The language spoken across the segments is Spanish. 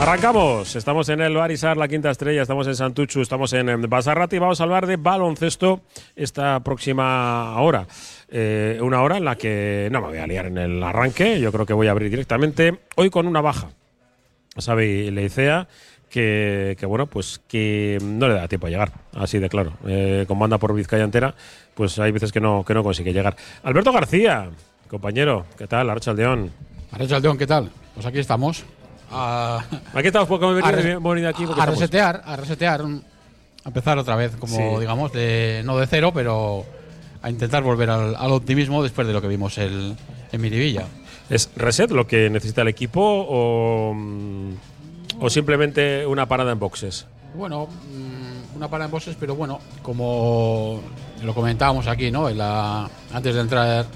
Arrancamos, estamos en el Barisar, la quinta estrella, estamos en Santuchu, estamos en Basarrati vamos a hablar de baloncesto esta próxima hora. Eh, una hora en la que no me voy a liar en el arranque, yo creo que voy a abrir directamente, hoy con una baja. Sabe Leicea que, bueno, pues que no le da tiempo a llegar, así de claro. Eh, con banda por Vizcaya entera, pues hay veces que no, que no consigue llegar. Alberto García, compañero, ¿qué tal? Archaldeón. Archaldeón, ¿qué tal? Pues aquí estamos. A, aquí estamos hemos venido aquí. a resetear, a resetear, a empezar otra vez, como digamos, de, no de cero, pero a intentar volver al, optimismo después de lo que vimos el, en Miribilla. ¿Es reset lo que necesita el equipo o, o simplemente una parada en boxes? Bueno, mm, una parada en boxes, pero bueno, como lo comentábamos aquí, ¿no? En la, antes de entrar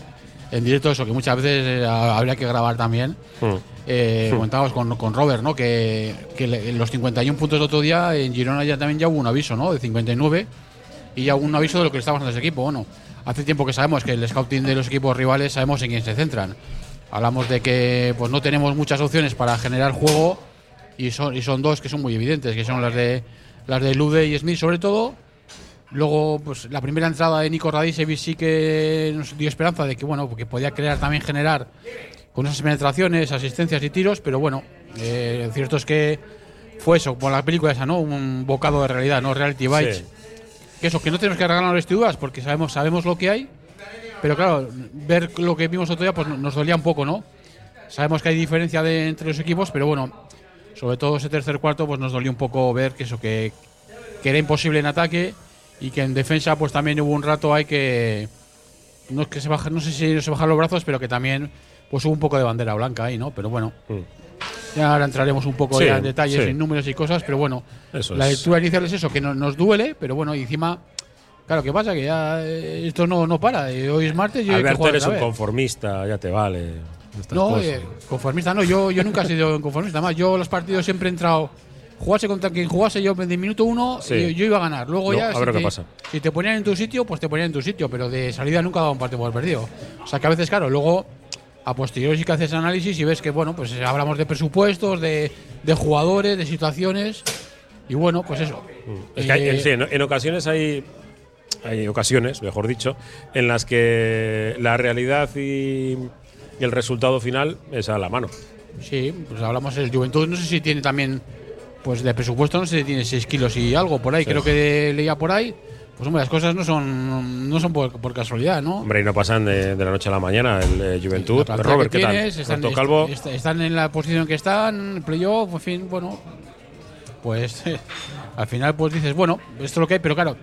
en directo, eso que muchas veces eh, habría que grabar también. Hmm. Eh. Comentábamos con, con, Robert, ¿no? Que, que los 51 puntos del otro día en Girona ya también ya hubo un aviso, ¿no? De 59 y ya hubo un aviso de lo que le estaba pasando a ese equipo. Bueno, hace tiempo que sabemos que el scouting de los equipos rivales sabemos en quién se centran. Hablamos de que pues no tenemos muchas opciones para generar juego y son, y son dos que son muy evidentes, que son las de las de Lude y Smith sobre todo Luego, pues la primera entrada de Nico Radicevic sí que nos dio esperanza de que, bueno, porque podía crear también generar con esas penetraciones, asistencias y tiros, pero bueno, eh, cierto es que fue eso, como la película esa, ¿no? Un bocado de realidad, ¿no? Reality Bites. Que eso, que no tenemos que regalar las vestiduras porque sabemos, sabemos lo que hay, pero claro, ver lo que vimos otro día, pues nos dolía un poco, ¿no? Sabemos que hay diferencia de, entre los equipos, pero bueno, sobre todo ese tercer cuarto, pues nos dolió un poco ver que eso, que, que era imposible en ataque y que en defensa pues también hubo un rato hay que no es que se baja, no sé si se bajan los brazos, pero que también pues hubo un poco de bandera blanca ahí, ¿no? Pero bueno. Mm. Ya ahora entraremos un poco en detalles, en números y cosas, pero bueno, la lectura inicial es eso, que nos duele, pero bueno, y encima Claro, ¿qué pasa? Que ya eh, esto no, no para. Hoy es martes y Alberto eres un conformista, ya te vale. No, eh, conformista no. Yo, yo nunca he sido un conformista. Más, yo los partidos siempre he entrado jugase contra quien jugase yo en minuto uno, yo, iba a ganar. Luego ya, si, te, pasa. si te ponían en tu sitio, pues te ponían en tu sitio, pero de salida nunca daba un partido por perdido. O sea que a veces, claro, luego a posteriori sí que haces análisis y ves que, bueno, pues hablamos de presupuestos, de, jugadores, de situaciones, y bueno, pues eso. Mm. Es que eh, en, ocasiones hay hay ocasiones, mejor dicho, en las que la realidad y, el resultado final es a la mano. Sí, pues hablamos del Juventud, no sé si tiene también pues de presupuesto no sé si tiene 6 kilos y algo por ahí, creo que leía por ahí. Pues hombre, las cosas no son no son por, casualidad, ¿no? Hombre, y no pasan de, la noche a la mañana el eh, Juventud. Robert, ¿qué tal? Están, Calvo. están en la posición que están, playoff, en fin, bueno. Pues al final pues dices, bueno, esto es lo que hay, pero claro,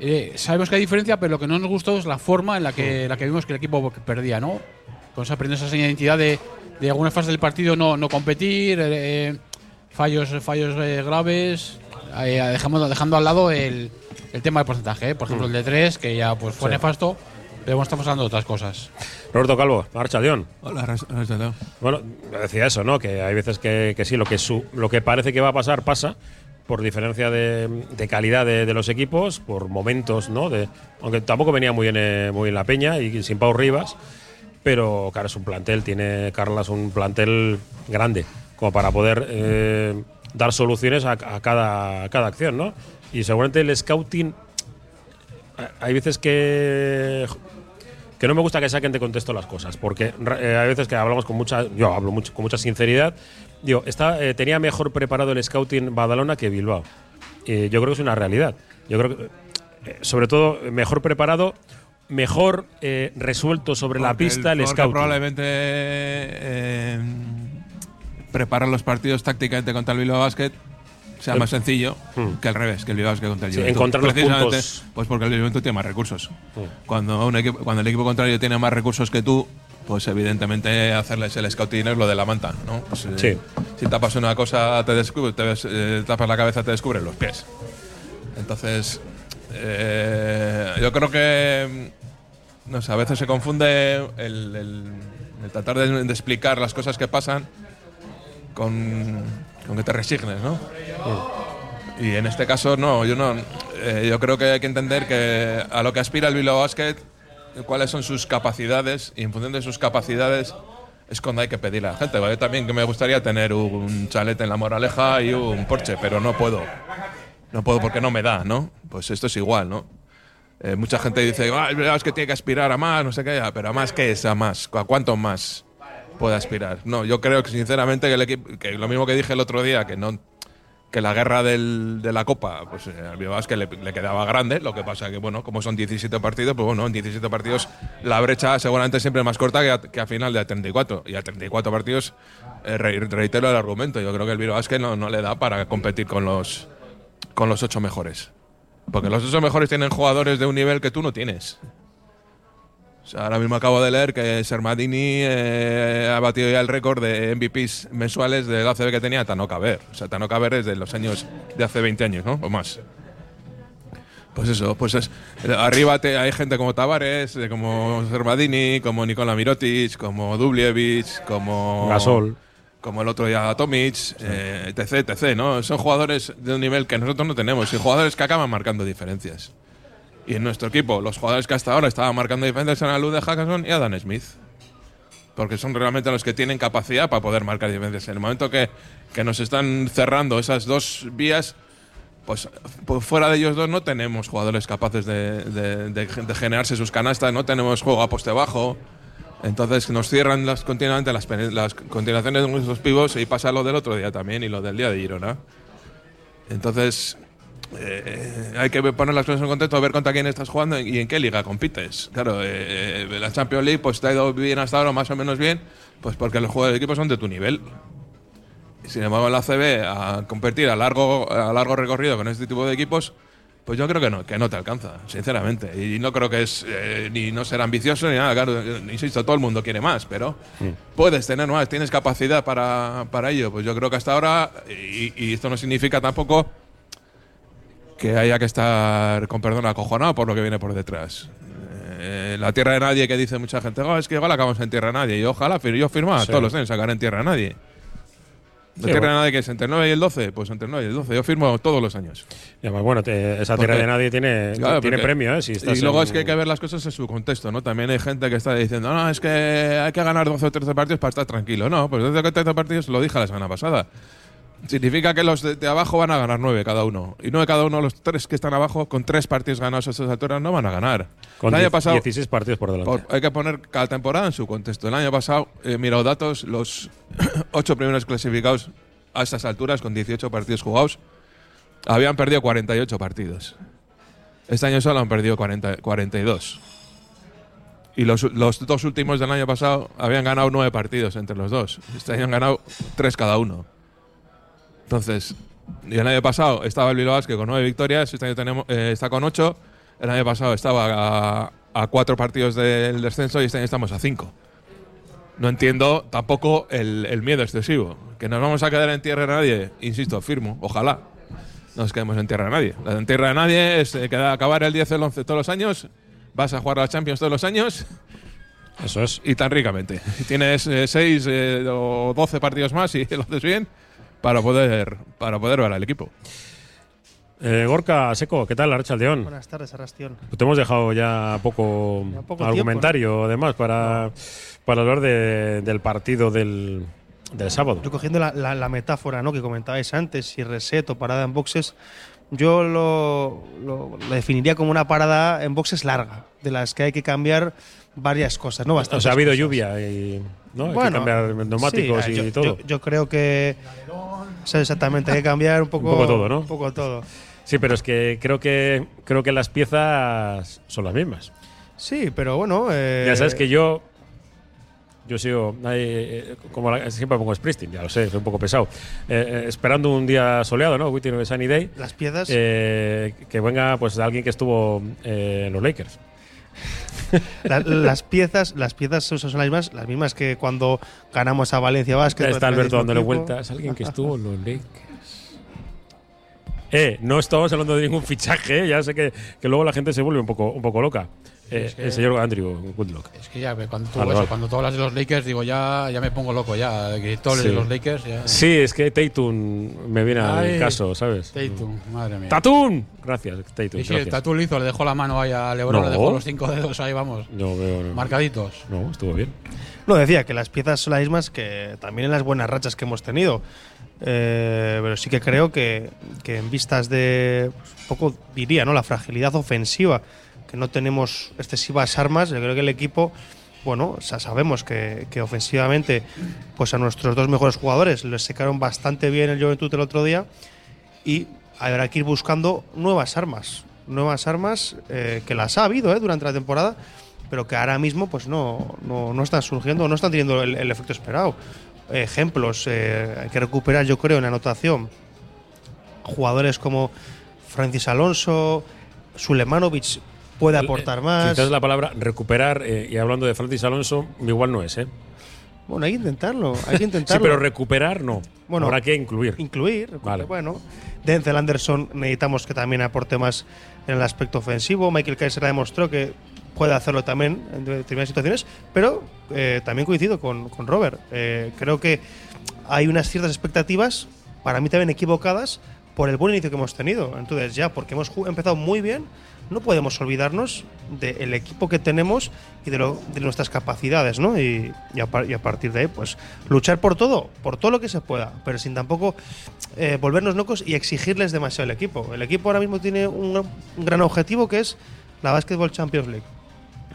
eh, sabemos que hay diferencia, pero lo que no nos gustó es la forma en la que, la que vimos que el equipo perdía, ¿no? Con esa, esa identidad de, de algunas fases del partido no, no competir, eh, fallos, fallos eh, graves, eh, dejamos, dejando al lado el, el tema del porcentaje. ¿eh? Por ejemplo, el de 3, que ya pues, fue nefasto, pero estamos hablando de otras cosas. Roberto Calvo, Marcha León. Hola, León. Bueno, decía eso, ¿no? Que hay veces que, que sí, lo que, su, lo que parece que va a pasar, pasa por diferencia de, de calidad de, de, los equipos, por momentos, ¿no? De, aunque tampoco venía muy bien, muy en la peña y sin Pau Rivas, pero claro, es un plantel, tiene Carlas un plantel grande como para poder eh, dar soluciones a, cada, cada acción, ¿no? Y seguramente el scouting, hay veces que que no me gusta que saquen de contexto las cosas, porque eh, hay veces que hablamos con mucha, yo hablo mucho, con mucha sinceridad, digo, está, eh, tenía mejor preparado el scouting Badalona que Bilbao. yo creo que es una realidad. Yo creo que, sobre todo, mejor preparado, mejor resuelto sobre la pista el, scouting. Probablemente preparar los partidos tácticamente contra el Bilbao Basket sea más sencillo hmm. que al revés, que el Bilbao Basket contra el Juventus. encontrar los puntos. Pues porque el Juventus tiene más recursos. Hmm. Cuando, un equipo, cuando el equipo contrario tiene más recursos que tú, pues evidentemente hacerles el scouting es lo de la manta, ¿no? Pues, eh, Si tapas una cosa, te, descubre, te eh, tapas la cabeza, te descubren los pies. Entonces, eh, yo creo que, no sé, a veces se confunde el, tratar de explicar las cosas que pasan con, que te resignes, ¿no? Y en este caso, no, yo no. Eh, yo creo que hay que entender que a lo que aspira el Bilbao Basket, cuáles son sus capacidades, y en función de sus capacidades, es cuando hay que pedirle a la gente. Yo también que me gustaría tener un chalet en la Moraleja y un Porsche, pero no puedo. No puedo porque no me da, ¿no? Pues esto es igual, ¿no? Eh, mucha gente dice, ah, es que tiene que aspirar a más, no sé qué, pero ¿a más qué es? ¿A más? ¿A cuánto más puede aspirar? No, yo creo que sinceramente que, el equipo, que lo mismo que dije el otro día, que no que la guerra del, de la Copa, pues eh, al Bilbao que le, quedaba grande, lo que pasa que, bueno, como son 17 partidos, pues bueno, en 17 partidos la brecha seguramente siempre es más corta que a, que a final de 34. Y a 34 partidos, eh, reitero el argumento, yo creo que el Bilbao no, no le da para competir con los, con los 8 mejores. Porque los 8 mejores tienen jugadores de un nivel que tú no tienes ahora mismo acabo de leer que Sermadini eh, ha batido ya el récord de MVPs mensuales del ACB que tenía Tano Caber. O sea, Tano Caber es de los años de hace 20 años, ¿no? O más. Pues eso, pues es. Arriba te, hay gente como Tavares, como Sermadini, como Nicola Mirotic, como Dublievich, como. Gasol. Como el otro día Tomic, eh, etc, etc, ¿no? Son jugadores de un nivel que nosotros no tenemos y jugadores que acaban marcando diferencias. Y en nuestro equipo, los jugadores que hasta ahora estaban marcando diferencias en la luz de Hackason y Adam Smith. Porque son realmente los que tienen capacidad para poder marcar diferencias. En el momento que, que nos están cerrando esas dos vías, pues, pues, fuera de ellos dos no tenemos jugadores capaces de, de, generarse sus canastas, no tenemos juego a poste bajo. Entonces nos cierran las, continuamente las, las continuaciones de nuestros pivos y pasa lo del otro día también y lo del día de Girona. Entonces, eh, hay que poner las cosas en contexto, a ver contra quién estás jugando y en qué liga compites. Claro, eh, eh, la Champions League pues te ha ido bien hasta ahora, más o menos bien, pues porque los juegos de equipo son de tu nivel. Sin embargo, la CB, a competir a largo, a largo recorrido con este tipo de equipos, pues yo creo que no, que no te alcanza, sinceramente. Y no creo que es ni no ser ambicioso ni nada. Claro, insisto, todo el mundo quiere más, pero puedes tener más, tienes capacidad para, para ello. Pues yo creo que hasta ahora, y, y esto no significa tampoco que haya que estar, con perdón, acojonado por lo que viene por detrás. Eh, la tierra de nadie que dice mucha gente, oh, es que igual acabamos en tierra de nadie. Y ojalá, yo firmaba todos los años sacar en tierra de nadie. ¿La tierra de nadie que es entre el 9 y el 12? Pues entre el 9 y el 12. Yo firmo todos los años. Pues bueno, esa tierra de nadie tiene, tiene premio, ¿eh? y luego es que hay que ver las cosas en su contexto, ¿no? También hay gente que está diciendo, no, es que hay que ganar 12 o 13 partidos para estar tranquilo. No, pues 12 o 13 partidos lo dije la semana pasada. Significa que los de, abajo van a ganar nueve cada uno. Y nueve cada uno, los tres que están abajo, con tres partidos ganados a estas alturas, no van a ganar. Con el año pasado, 16 partidos por delante. hay que poner cada temporada en su contexto. El año pasado, he eh, mirado datos, los ocho primeros clasificados a estas alturas, con 18 partidos jugados, habían perdido 48 partidos. Este año solo han perdido 40, 42. Y los, los, dos últimos del año pasado habían ganado nueve partidos entre los dos. Este año han ganado tres cada uno. Entonces, el año pasado estaba el Bilbao que con nueve victorias, este año tenemos, eh, está con ocho. El año pasado estaba a, cuatro partidos del descenso y este año estamos a cinco. No entiendo tampoco el, miedo excesivo. Que nos vamos a quedar en tierra de nadie, insisto, firmo, ojalá nos quedemos en tierra de nadie. La en tierra de nadie es eh, acabar el 10 o el 11 todos los años, vas a jugar a la Champions todos los años. Eso es. Y tan ricamente. Tienes 6 eh, o 12 partidos más y lo haces bien para poder, para poder ver al equipo. Eh, Gorka Seco, ¿qué tal, Archa León? Buenas tardes, Arrastión. te hemos dejado ya poco, argumentario, además, para, para hablar del partido del, del sábado. Recogiendo la, la, metáfora ¿no? que comentabais antes, si reset o parada en boxes, yo lo, lo, definiría como una parada en boxes larga, de las que hay que cambiar varias cosas, ¿no? o sea, ha habido lluvia y ¿no? hay que cambiar neumáticos y todo. Yo, creo que exactamente, hay que cambiar un poco, un poco todo, ¿no? Un poco todo. Sí, pero es que creo que creo que las piezas son las mismas. Sí, pero bueno. Eh, ya sabes que yo yo sigo, eh, como siempre pongo Springsteen, ya lo sé, soy un poco pesado. Eh, esperando un día soleado, ¿no? Waiting Sunny Day. Las piezas. que venga pues alguien que estuvo en los Lakers. Las piezas las piezas son las mismas, las mismas que cuando ganamos a Valencia Vázquez. Está Alberto dándole vueltas. Alguien que estuvo en los Lakers. Eh, no estamos hablando de ningún fichaje, ya sé que, que luego la gente se vuelve un poco, un poco loca. Eh, es que- el señor Andrew Woodlock. Es que ya cuando tú, Vale, eso, vale. cuando tú hablas de los Lakers, digo, ya, ya me pongo loco ya. Que tú Sí. de los Lakers, ya. Sí, es que Tatum me viene al Ay, caso, ¿sabes? Tatum, madre mía. ¡Tatum! Gracias, Tatum. Y sí, el gracias. Tatu lo hizo, le dejó la mano ahí a Lebron, No. le dejó los cinco dedos ahí, vamos, No veo. No, marcaditos. no, estuvo bien. No, decía que las piezas son las mismas que también en las buenas rachas que hemos tenido. Eh, pero sí que creo que, que en vistas de, pues, un poco diría, ¿no? La fragilidad ofensiva, que no tenemos excesivas armas, yo creo que el equipo, bueno, sabemos que, ofensivamente, pues a nuestros dos mejores jugadores les secaron bastante bien el Juventud el otro día y habrá que ir buscando nuevas armas, nuevas armas eh, que las ha habido eh, durante la temporada, pero que ahora mismo pues no, no, no están surgiendo, no están teniendo el, efecto esperado. Ejemplos, eh, que recuperar yo creo en anotación jugadores como Francis Alonso, Sulemanovic puede aportar más. Quizás la palabra recuperar, eh, y hablando de Francis Alonso, igual no es, ¿eh? Bueno, hay que intentarlo, hay que Sí, intentarlo. pero recuperar no. Bueno, Habrá que incluir. incluir. Vale. Bueno, Denzel Anderson necesitamos que también aporte más en el aspecto ofensivo. Michael Kaiser ha demostrado que puede hacerlo también en determinadas situaciones, pero eh, también coincido con, con Robert. Eh, creo que hay unas ciertas expectativas, para mí también equivocadas, por el buen inicio que hemos tenido. Entonces ya, porque hemos empezado muy bien, no podemos olvidarnos del equipo que tenemos y de, lo- de nuestras capacidades, ¿no? Y, a, y a partir de ahí, pues luchar por todo, por todo lo que se pueda, pero sin tampoco eh, volvernos locos y exigirles demasiado al equipo. El equipo ahora mismo tiene un, un gran objetivo que es la Basketball Champions League.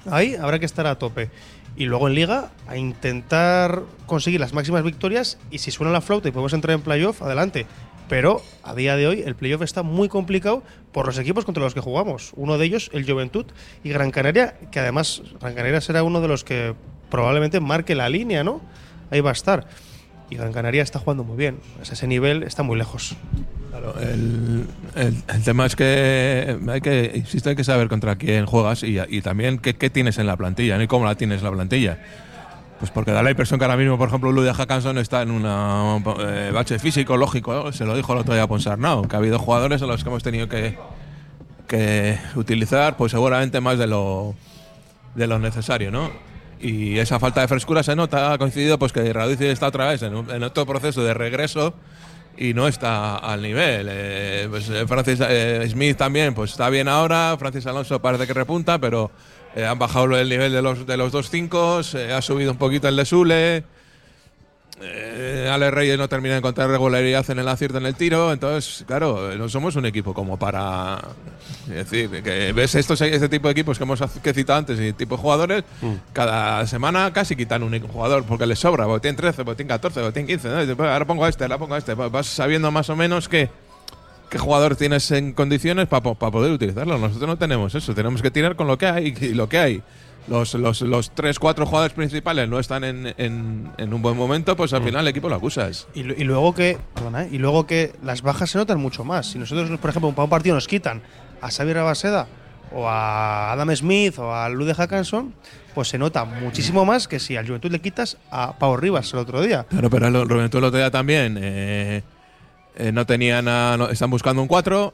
Ahí habrá que estar a tope. Y luego en Liga a intentar conseguir las máximas victorias y si suena la flauta y podemos entrar en playoff, adelante. Pero a día de hoy el playoff está muy complicado por los equipos contra los que jugamos. Uno de ellos, el Juventud y Gran Canaria, que además Gran Canaria será uno de los que probablemente marque la línea, ¿no? Ahí va a estar. Y Gran Canaria está jugando muy bien. A ese nivel está muy lejos. Claro, el, el- el tema es que hay que, insisto, hay que saber contra quién juegas y, y también qué, qué tienes en la plantilla, ¿no? y cómo la tienes en la plantilla. Pues porque da la impresión que ahora mismo, por ejemplo, Ludia Hackanson está en un bache físico, lógico, se lo dijo el otro día a Ponsarnau, que ha habido jugadores a los que hemos tenido que, utilizar, pues seguramente más de lo, de lo necesario, ¿no? Y esa falta de frescura se nota, ha coincidido pues que Radici está otra vez en, en otro proceso de regreso y no está al nivel. Eh, pues, eh, Francis eh, Smith también pues está bien ahora, Francis Alonso parece que repunta, pero han bajado el nivel de los, de los dos cinco, ha subido un poquito el de. Eh, Ale Reyes no termina de encontrar regularidad en el acierto en el tiro, entonces, claro, no somos un equipo como para. Es decir, que ves estos, este tipo de equipos que hemos que citado antes y tipo de jugadores, cada semana casi quitan un jugador porque les sobra, porque tienen 13, porque tienen 14, porque tienen 15, ¿no? Y dices, "Pues ahora pongo a este, ahora pongo a este, vas sabiendo más o menos que qué jugador tienes en condiciones para poder utilizarlo. Nosotros no tenemos eso, tenemos que tirar con lo que hay y lo que hay. Los, los, los tres, cuatro jugadores principales no están en, en, en un buen momento, pues al final el equipo lo acusas. Y, y luego que perdona, ¿eh? y luego que las bajas se notan mucho más. Si nosotros, por ejemplo, para un partido nos quitan a Xavier Abaseda o a Adam Smith o a Lude Hackanson, pues se nota muchísimo más que si al Juventud le quitas a Pau Rivas el otro día. Claro, pero el Juventud el otro día también eh, eh, no tenían a- no- están buscando un 4,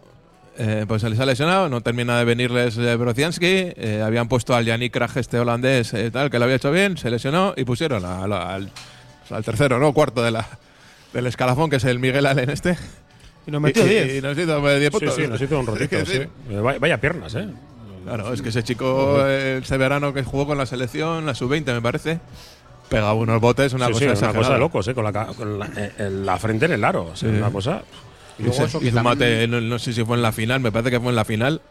eh, pues se les ha lesionado, no termina de venirles eh, Brocianski, eh, habían puesto al Yannick Kraj, este holandés, eh, tal, que lo había hecho bien, se lesionó y pusieron a- a- al, al tercero, ¿no? Cuarto de la, del escalafón, que es el Miguel Allen este. Y nos metió Y- 10. Y, nos hizo eh, 10 Sí, puntos. sí, nos hizo un ratito. Sí. Vaya, vaya piernas, ¿eh? Claro, es que ese chico, ese verano que jugó con la selección, la sub-20 me parece, pegaba unos botes, una Sí, cosa sí, una cosa de locos, ¿eh? Con la, con la, eh, la frente en el aro. o sea, Sí. Una cosa. Y luego Hizo- eso que hizo un mate, no, no sé si fue en la final, me parece que fue en la final.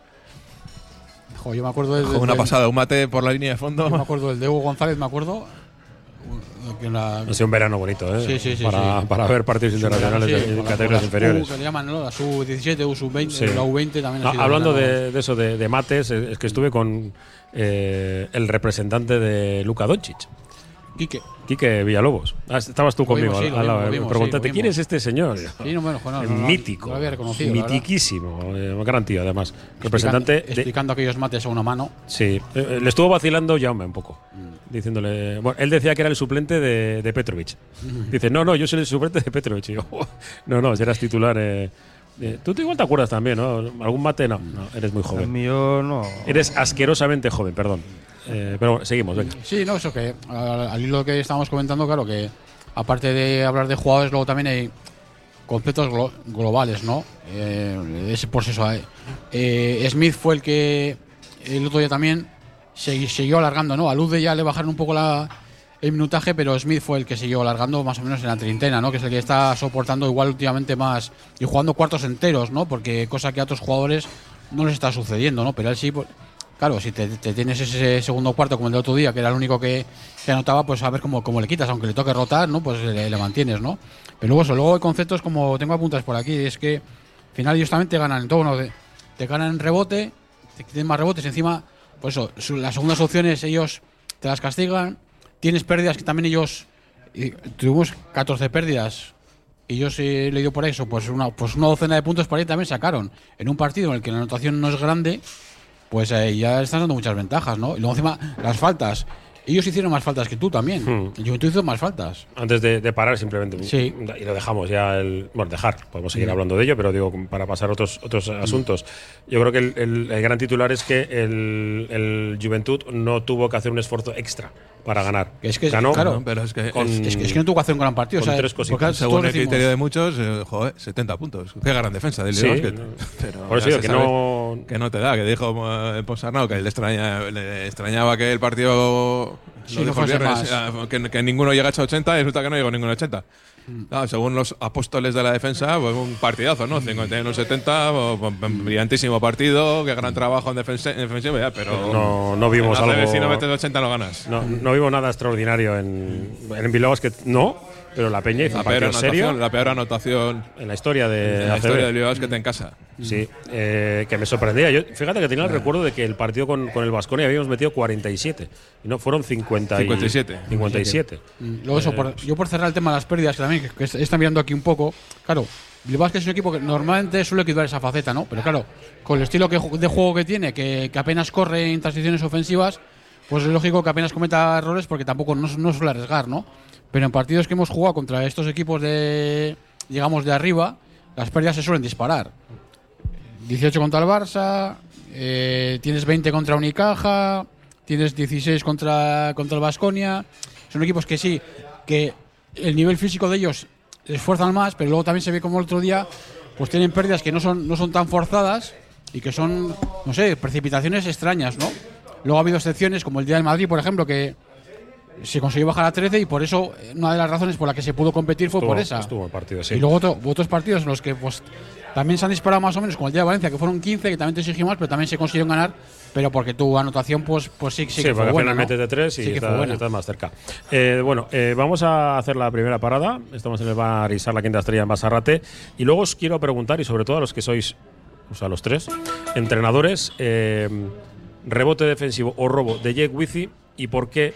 Jo, yo me acuerdo del, Fue una del- pasada, un mate por la línea de Yo me fondo. acuerdo del de Hugo González, me acuerdo. en la- Ha sido un verano bonito, ¿eh? Sí, sí, sí, Para, sí. para ver partidos internacionales con categorías inferiores. U, que le llaman, ¿no? La sub-17, U-sub-20, Sí. la U20 también. ha No, sido hablando de, de eso, de, de mates, es que estuve con eh, el representante de Luka Doncic, Quique. Quique Villalobos. Ah, estabas tú Lo vimos, conmigo sí, al- lado. vimos, lo Me vimos, preguntaste, sí, lo ¿quién vimos. es este señor? Sí, no, bueno, no, no, no, mítico. lo había reconocido. mitiquísimo. eh, un gran tío, además. Representante Explicando, de, explicando aquellos mates a una mano. Sí, eh, eh, le estuvo vacilando Jaume un poco, diciéndole. Bueno, él decía que era el suplente de, de Petrovic. Dice, no, no, yo soy el suplente de Petrovic. Y yo, no, no, si eras titular. eh, Eh, Tú te igual te acuerdas también, ¿no? ¿Algún mate? No, no, eres muy El joven. mío no. Eres asquerosamente joven, perdón. Eh, pero bueno, seguimos, venga. Sí, no, eso que al, hilo que estábamos comentando, claro que aparte de hablar de jugadores, luego también hay conceptos glo- globales, ¿no? Eh, es por eso. eh, Smith fue el que el otro día también segui- siguió alargando, ¿no? A Luz de ya le bajaron un poco la, el minutaje, pero Smith fue el que siguió alargando más o menos en la treintena, ¿no? Que es el que está soportando igual últimamente más y jugando cuartos enteros, ¿no? Porque cosa que a otros jugadores no les está sucediendo, ¿no? Pero él sí, pues, claro, si te, te tienes ese segundo cuarto como el de otro día, que era el único que, que anotaba, pues a ver cómo, cómo le quitas, aunque le toque rotar, ¿no? Pues le, le mantienes, ¿no? Pero luego eso, luego hay conceptos como tengo apuntas por aquí, es que al final ellos también te ganan en todo, ¿no? Te, ganan en rebote, te tienen más rebotes, encima, pues eso, su- las segundas opciones ellos te las castigan, tienes pérdidas que también ellos, y tuvimos 14 pérdidas, y yo sí he leído por eso, pues una, pues una docena de puntos por ahí también sacaron. En un partido en el que la anotación no es grande, pues eh, ya están dando muchas ventajas, ¿no? Y luego encima, las faltas. Ellos hicieron más faltas que tú también. Hmm. El Juventud hizo más faltas. Antes de, de parar, simplemente. Sí. Y lo dejamos ya. El, bueno, dejar. Podemos seguir hablando de ello, pero digo, para pasar a otros, otros asuntos. Yo creo que el, el- el gran titular es que el, el Juventud no tuvo que hacer un esfuerzo extra para ganar. Es que- Ganó claro, No, pero es que con- es- que, es que no tuvo que hacer un gran partido. Con o sea, tres cositas. porque según el criterio de muchos, eh, joder, 70 puntos. Qué gran defensa del Sí, no. Pero Por eso ya digo se que sabe no. que no te da, que dijo eh, Ponsarnau que le, extraña, le extrañaba que el partido Sí, lo no dijo el fuese viernes, más. eh, que, que ninguno llega a 80 y resulta que no llegó ninguno a 80. Mm. Claro, según los apóstoles de la defensa, pues un partidazo, ¿no? 51-70, pues, pues, brillantísimo partido, qué gran trabajo en, defensa, en defensiva, ya, pero No, no vimos en algo. Si no metes 80 no ganas. No, no vimos nada extraordinario en, en Bilbao Basket, no, pero la Peña hizo La un peor, partido serio anotación, la peor anotación en la historia de en la ACB. historia del Lille Basket en casa. Sí, eh, que me sorprendía. Yo, fíjate que tenía el recuerdo de que el partido con, con el Vasconia habíamos metido 47 y no fueron 50 y- 57. 57. Mm, Luego eso, por- yo por cerrar el tema de las pérdidas, que también que, que está mirando aquí un poco, claro, Bilbao es un equipo que normalmente suele equilibrar esa faceta, ¿no? Pero claro, con el estilo que, de juego que tiene, que, que apenas corre en transiciones ofensivas, pues es lógico que apenas cometa errores porque tampoco no, no suele arriesgar, ¿no? Pero en partidos que hemos jugado contra estos equipos de, digamos, de arriba, las pérdidas se suelen disparar. 18 contra el Barça, eh, tienes 20 contra Unicaja, tienes 16 contra, contra el Vasconia. Son equipos que sí, que el nivel físico de ellos esfuerzan más, pero luego también se ve como el otro día, pues tienen pérdidas que no son, no son tan forzadas y que son, no sé, precipitaciones extrañas, ¿no? Luego ha habido excepciones, como el día del Madrid, por ejemplo, que se consiguió bajar a 13 y por eso eh, una de las razones por la que se pudo competir fue Estuvo- por esa. Estuvo el partido, sí. Y luego otro- otros partidos en los que pues también se han disparado más o menos, como el día de Valencia, que fueron 15, que también te exigimos, pero también se consiguieron ganar, pero porque tu anotación pues, pues sí, sí, Sí, que fue buena. final ¿no? metes de tres y Sí fue está- estás más cerca. Eh, bueno, eh, vamos a hacer la primera parada. Estamos en el bar Isar, la quinta estrella en Basarrate. Y luego os quiero preguntar, y sobre todo a los que sois, o sea, los tres, entrenadores, eh, rebote defensivo o robo de Jake Wizzy y por qué.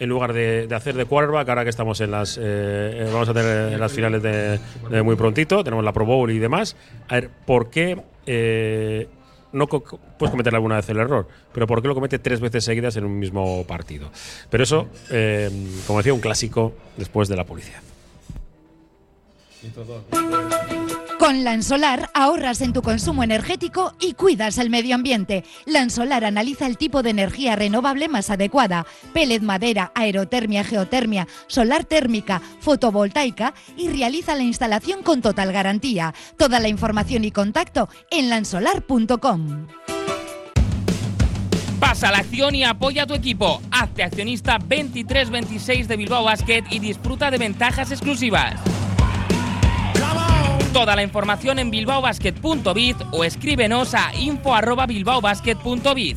En lugar de, hacer de quarterback, ahora que estamos en las. eh, eh, vamos a tener en las finales de, muy prontito, tenemos la Pro Bowl y demás. A ver, ¿por qué eh, no puedes cometer alguna vez el error, pero ¿por qué lo comete tres veces seguidas en un mismo partido? Pero eso, eh, como decía, un clásico después de la publicidad. Con Lansolar ahorras en tu consumo energético y cuidas el medio ambiente. Lansolar analiza el tipo de energía renovable más adecuada, pellet madera, aerotermia, geotermia, solar térmica, fotovoltaica y realiza la instalación con total garantía. Toda la información y contacto en lansolar.com. Pasa la acción y apoya a tu equipo. Hazte accionista 2326 de Bilbao Basket y disfruta de ventajas exclusivas. Toda la información en bilbaobasket.biz o escríbenos a info@bilbaobasket.biz.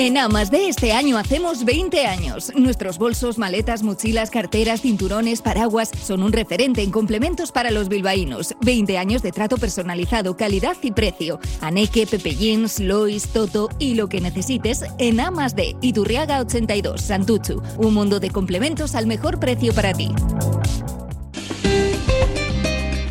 En Amas de este año hacemos 20 años. Nuestros bolsos, maletas, mochilas, carteras, cinturones, paraguas son un referente en complementos para los bilbaínos. 20 años de trato personalizado, calidad y precio. Aneke, Pepe Jeans, Lois, Toto y lo que necesites en Amas de Iturriaga 82, Santuchu. Un mundo de complementos al mejor precio para ti.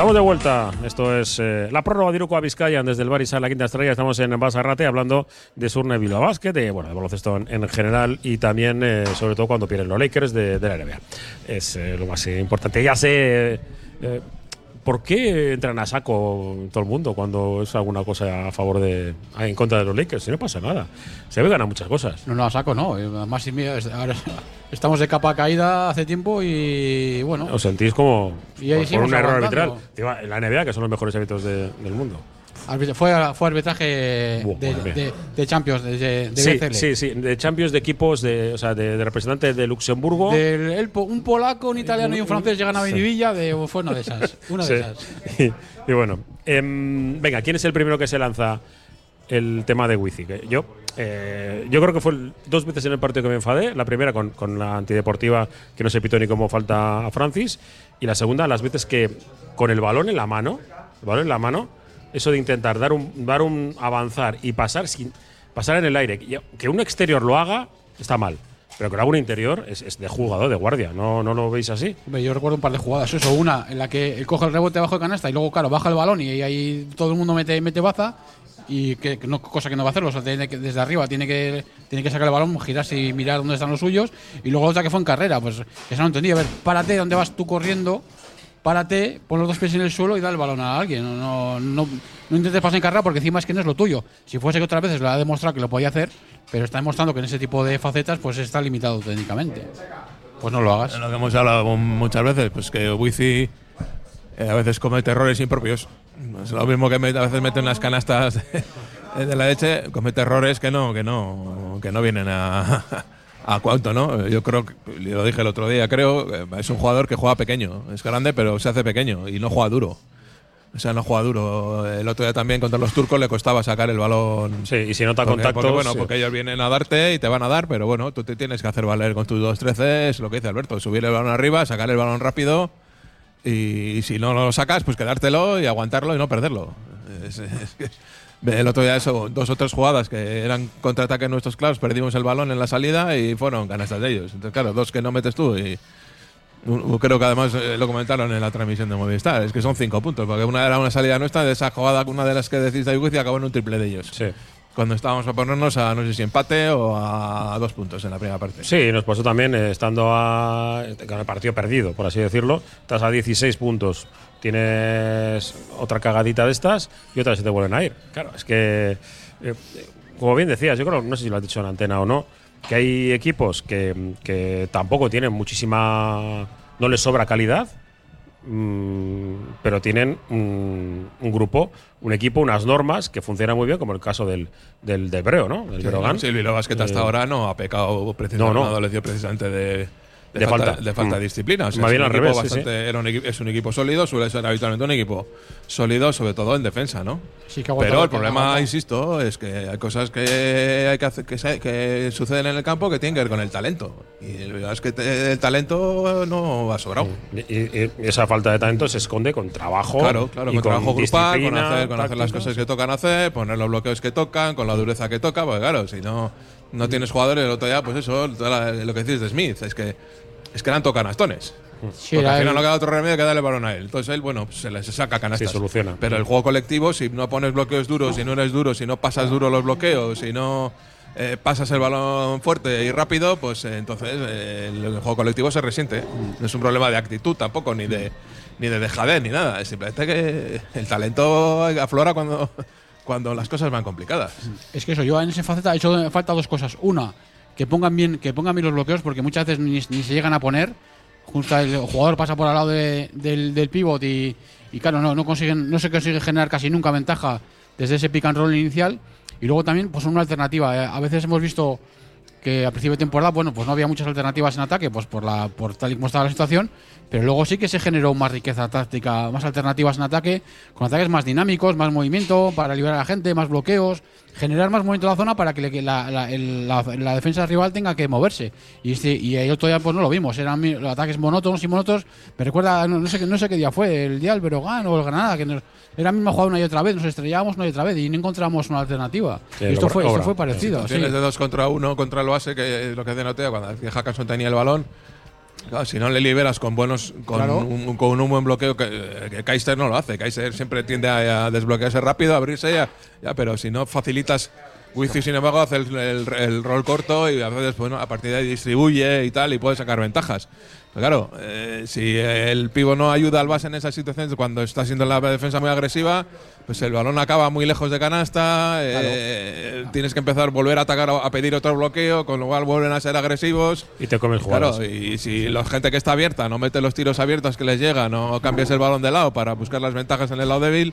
Estamos de vuelta. Esto es eh, la prórroga de Iruko a Vizcaya desde el Barisal, la quinta estrella. Estamos en Basarrate hablando de Surne Bilbao Basket, de, bueno, de baloncesto en, en general y también, eh, sobre todo, cuando pierden los Lakers de, de la NBA. Es eh, lo más importante. Ya sé. Eh, ¿Por qué entran a saco todo el mundo cuando es alguna cosa a favor de. en contra de los Lakers? Si no pasa nada. Se ve ganar muchas cosas. No, no, a saco no. Además, sí, mira, es- ahora estamos de capa caída hace tiempo y bueno. Os sentís como. Y ahí por, un error arbitral. La NBA, que son los mejores árbitros de- del mundo. Arbitra- fue, fue arbitraje Buah, de, de- de Champions, de, de, sí, BCL. sí, sí, de Champions de equipos, de, o sea, de, representantes de Luxemburgo. El un polaco, un italiano y un francés llegan a. Vendivilla, de, fue una de esas. Una Sí. de esas. Y, y bueno, em, venga, ¿quién es el primero que se lanza el tema de Wizi? Yo, eh, yo creo que fue dos veces en el partido que me enfadé. La primera con, con la antideportiva, que no se pitó ni cómo falta a Francis. Y la segunda, las veces que con el balón en la mano, el balón en la mano, eso de intentar dar un, dar un avanzar y pasar sin pasar en el aire, que un exterior lo haga, está mal. Pero que lo haga un interior es, es de jugador, de guardia. ¿No, ¿No lo veis así? Yo recuerdo un par de jugadas, eso, una en la que él coge el rebote bajo de canasta y luego, claro, baja el balón y ahí todo el mundo mete, mete baza. Y que, cosa que no va a hacerlo, tiene que, desde arriba tiene que, tiene que sacar el balón, girarse y mirar dónde están los suyos. Y luego otra que fue en carrera, pues eso no entendí. A ver, párate, ¿dónde vas tú corriendo? Párate, pon los dos pies en el suelo y da el balón a alguien. No, no, no, no intentes pasar en carrera porque encima es que no es lo tuyo. Si fuese que otras veces lo ha demostrado que lo podía hacer, pero está demostrando que en ese tipo de facetas pues está limitado técnicamente. Pues no lo hagas. Lo que hemos hablado muchas veces, pues que Wizi eh, a veces comete errores impropios. Es lo mismo que a veces mete unas canastas de la leche, comete errores que no, que no, que no vienen a, a cuánto, ¿no? Yo creo, que, lo dije el otro día, creo, eh, es un jugador que juega pequeño, es grande, pero se hace pequeño y no juega duro. O sea, no juega duro. El otro día también contra los turcos le costaba sacar el balón. Sí, y si nota Porque, contactos. porque, bueno, sí. porque ellos vienen a darte y te van a dar, pero bueno, tú te tienes que hacer valer con tus dos treces, lo que dice Alberto, subir el balón arriba, sacar el balón rápido y, y si no lo sacas, pues quedártelo y aguantarlo y no perderlo. Es- es el otro día eso, dos o tres jugadas que eran contraataques nuestros claros, perdimos el balón en la salida y fueron canastas de ellos. Entonces, claro, dos que no metes tú y creo que además eh, lo comentaron en la transmisión de Movistar, es que son cinco puntos, porque una era una salida nuestra, de esa jugada, una de las que decís de Iguizi acabó en un triple de ellos. Sí. Cuando estábamos a ponernos a no sé si empate o a dos puntos en la primera parte. Sí, nos pasó también eh, estando a, con el partido perdido, por así decirlo. Estás a 16 puntos, tienes otra cagadita de estas y otras se te vuelven a ir. Claro, es que, eh, como bien decías, yo creo, no sé si lo has dicho en antena o no, que hay equipos que, que tampoco tienen muchísima. no les sobra calidad, mm, pero tienen un, un grupo, un equipo, unas normas que funcionan muy bien, como el caso del, del de Breo, ¿no? Del Breogán. Sí, el Bilbao Basket hasta Eh, ahora no ha pecado precisamente, no, no. ha precisamente de, de, De falta, falta. de falta de Mm. disciplina. O sea, Más es bien un al equipo revés, sí, bastante- era un es un equipo sólido, suele ser habitualmente un equipo sólido, sobre todo en defensa, ¿no? Sí, que Pero el que problema, aguanta. insisto, es que hay cosas que hay que, hacer, que, se- que suceden en el campo que tienen que ver con el talento. Y la verdad es que te- el talento no ha sobrado. Y, y- y esa falta de talento se esconde con trabajo. Claro, claro, y con trabajo grupal, con disciplina, hacer, con hacer las cosas que tocan hacer, poner los bloqueos que tocan, con la dureza que toca, porque claro, si no, no tienes jugadores, el otro día, pues eso, la- lo que decís de Smith, es que es que eran tocanastones. Sí, Porque al final no queda otro remedio que darle el balón a él. Entonces él, bueno, se le saca canastas. Sí, soluciona. Pero el juego colectivo, si no pones bloqueos duros, si no eres duro, si no pasas duro los bloqueos, si no eh, pasas el balón fuerte y rápido, pues eh, entonces eh, el, el juego colectivo se resiente. No es un problema de actitud tampoco, ni de ni de dejadez, ni nada. Es simplemente que el talento aflora cuando, cuando las cosas van complicadas. Es que eso, yo en esa faceta he hecho falta dos cosas. Una, que pongan bien, que pongan bien los bloqueos, porque muchas veces ni, se llegan a poner. Justo el jugador pasa por al lado de- del, del pivot y, y claro, no, no consiguen, no se consigue generar casi nunca ventaja desde ese pick and roll inicial. Y luego también, pues una alternativa. Eh, A veces hemos visto que a principio de temporada, bueno, pues no había muchas alternativas en ataque, pues por la, por tal y como estaba la situación, pero luego sí que se generó más riqueza táctica, más alternativas en ataque, con ataques más dinámicos, más movimiento para liberar a la gente, más bloqueos, generar más movimiento en la zona para que, le- la, la- el- la- la defensa rival tenga que moverse. Y este, y el otro día pues no lo vimos, eran los ataques monótonos y monótonos. Me recuerda, no, no sé, qué- no sé qué día fue, el día del Berogán o el Granada, que nos, era misma jugada una y otra vez, nos estrellábamos una y otra vez y no encontramos una alternativa. Sí, Y esto, obra- fue, esto fue parecido. sí. Tienes de dos contra uno contra el base, que es lo que hace Notea cuando Hackanson tenía el balón. Claro, si no le liberas con buenos con, Claro. un, con un buen bloqueo, que, que Kaiser no lo hace. Kaiser siempre tiende a, a desbloquearse rápido, a abrirse ya, ya, pero si no facilitas. Wizzy, sin embargo, hace el, el- el rol corto y a veces, bueno, a partir de ahí distribuye y tal y puede sacar ventajas. Pero claro, eh, si el pivo no ayuda al base en esas situaciones, cuando está siendo la defensa muy agresiva, pues el balón acaba muy lejos de canasta, eh, tienes que empezar a volver a atacar, a, a pedir otro bloqueo, con lo cual vuelven a ser agresivos. Y te comes Claro, jugadas. y si la gente que está abierta no mete los tiros abiertos que les llegan, no cambias el balón de lado para buscar las ventajas en el lado débil,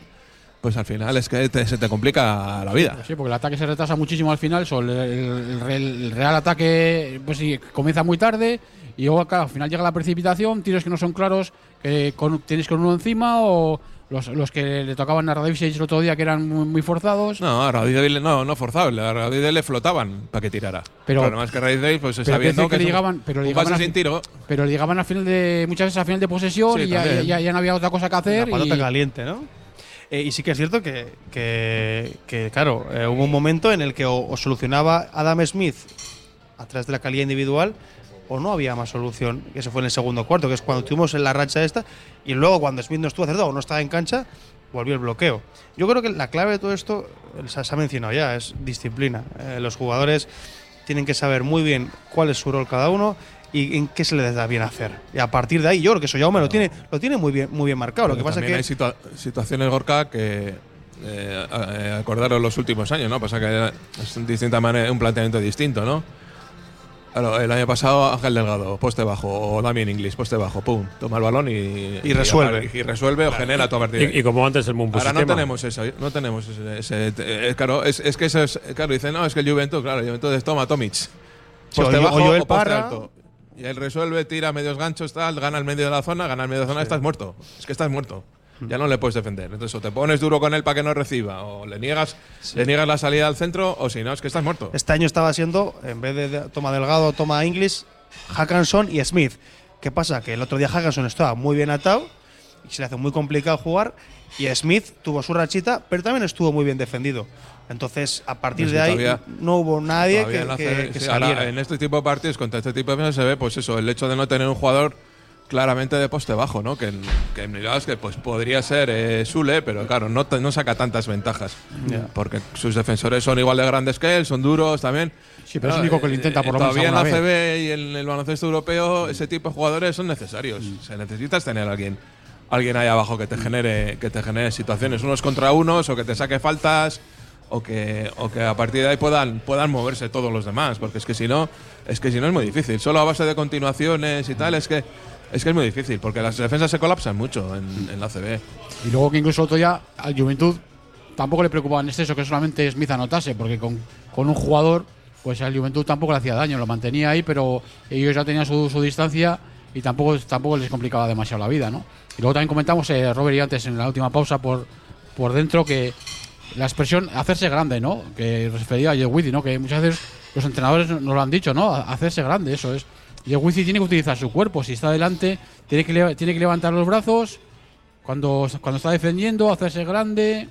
pues al final es que te- se te complica la vida. Sí, porque el ataque se retrasa muchísimo al final. sol- el, el- el- el real ataque pues sí, comienza muy tarde y luego claro, al final llega la precipitación, tiros que no son claros, que con- tienes con uno encima o los, los que le tocaban a Radivisic el otro día que eran muy, muy forzados. No, a Radis David no, no forzado, a Radis David le flotaban para que tirara. Pero- es que Radis David, pues quiero decir que que, llegaban- pero le llegaban base a- sin tiro, Pero le llegaban al final de muchas veces al final de posesión Sí, y ya, también. ya- ya no había otra cosa que hacer. La patata y- caliente, ¿no? Eh, y sí que es cierto que, que- claro, eh, hubo un momento en el que o, solucionaba Adam Smith a través de la calidad individual o no había más solución. Eso fue en el segundo cuarto, que es cuando tuvimos en la racha esta. Y luego, cuando Smith no estuvo acertado o no estaba en cancha, volvió el bloqueo. Yo creo que la clave de todo esto, se, se ha mencionado ya, es disciplina. Eh, los jugadores tienen que saber muy bien cuál es su rol cada uno y en qué se les da bien hacer. Y a partir de ahí, yo creo que eso ya lo tiene, lo tiene muy bien, muy bien marcado. Lo que pasa también que hay situa- situaciones, Gorka, que eh, a- acordaros los últimos años, ¿no? Pasa que es un, distinta manera, un planteamiento distinto, ¿no? Claro, el año pasado Ángel Delgado, poste bajo, o Damien Inglis, poste bajo, pum, toma el balón y, Y resuelve. Y, resuelve o genera a tu ahí. Y, y como antes el Mumbu Ahora no tenemos eso, no tenemos ese, ese- eh, claro, es, es que eso es, claro, dice, no, es que el Juventud, claro, el Juventud es toma Tomic. Sí, Poste o- bajo o Joel o poste Parra. alto. Y él resuelve, tira medios ganchos, tal, gana el medio de la zona, gana el medio de la zona, estás muerto. Es que estás muerto. Ya no le puedes defender. Entonces, o te pones duro con él para que no reciba, o le niegas, le niegas la salida al centro, o si no, es que estás muerto. este año estaba siendo, en vez de de- toma Delgado, toma Inglis, Hackanson y Smith. ¿Qué pasa? Que el otro día Hackanson estaba muy bien atado y se le hace muy complicado jugar. Y Smith tuvo su rachita, pero también estuvo muy bien defendido. Entonces, a partir de ahí, todavía- no hubo nadie que, que- CB, que sí, ahora, saliera. en este tipo de partidos, contra este tipo de defensas, se ve, pues eso, el hecho de no tener un jugador claramente de poste bajo, ¿no? Que, que mirabas que pues podría ser eh, Sule, pero claro, no, no saca tantas ventajas. Porque sus defensores son igual de grandes que él, son duros también. Sí, pero es el único que lo intenta, por lo menos Todavía en la CB y en el baloncesto europeo, ese tipo de jugadores son necesarios. Mm. Se necesitas tener a alguien. Alguien ahí abajo que te genere, que te genere situaciones, unos contra unos, o que te saque faltas, o que, o que a partir de ahí puedan, puedan moverse todos los demás. Porque es que si no, es que si no es muy difícil. Solo a base de continuaciones y tal, es que es que es muy difícil, porque las defensas se colapsan mucho en, la CB. Y luego que incluso otro día al Juventud tampoco le preocupaba en exceso que solamente Smith anotase, porque con, con un jugador pues al Juventud tampoco le hacía daño, lo mantenía ahí, pero ellos ya tenían su, su distancia y tampoco, tampoco les complicaba demasiado la vida, ¿no? Y luego también comentamos, eh, Robert y antes en la última pausa por, por dentro, que la expresión hacerse grande, ¿no? Que refería a Yewizi, ¿no? Que muchas veces los entrenadores nos lo han dicho, ¿no? Hacerse grande, eso es. Yewizi tiene que utilizar su cuerpo, si está adelante, tiene que, tiene que levantar los brazos, cuando, cuando está defendiendo, hacerse grande.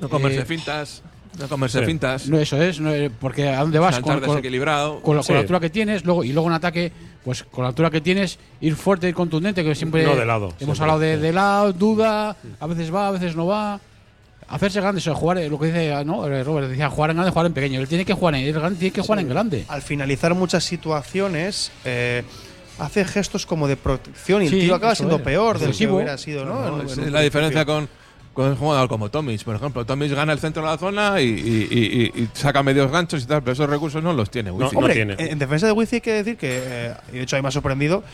No comerse Eh, fintas. No comerse sí. fintas. No, eso es, no, eh, porque ¿a dónde vas? Con, con- desequilibrado. con la, con la Sí. altura que tienes, luego y luego en ataque, pues con la altura que tienes, ir fuerte y contundente, que siempre No de lado, hemos siempre, hablado de, sí. de lado, duda, a veces va, a veces no va. Hacerse grande, eso, jugar, eh, lo que dice ¿no? Eh, Robert, decía jugar en grande, jugar en pequeño. Él tiene que jugar en el grande, tiene que jugar en grande. Al finalizar muchas situaciones, eh, hace gestos como de protección y el Sí, tío acaba siendo es. peor del que hubiera sido, ¿no? No, En- es la diferencia con, con un jugador como Tomis, por ejemplo. Tomis gana el centro de la zona y, y- y- y- y saca medios ganchos y tal, pero esos recursos no los tiene. Wifi. No, Hombre, tiene. en en defensa de Wifi hay que decir que, eh, y de hecho a mí me ha sorprendido,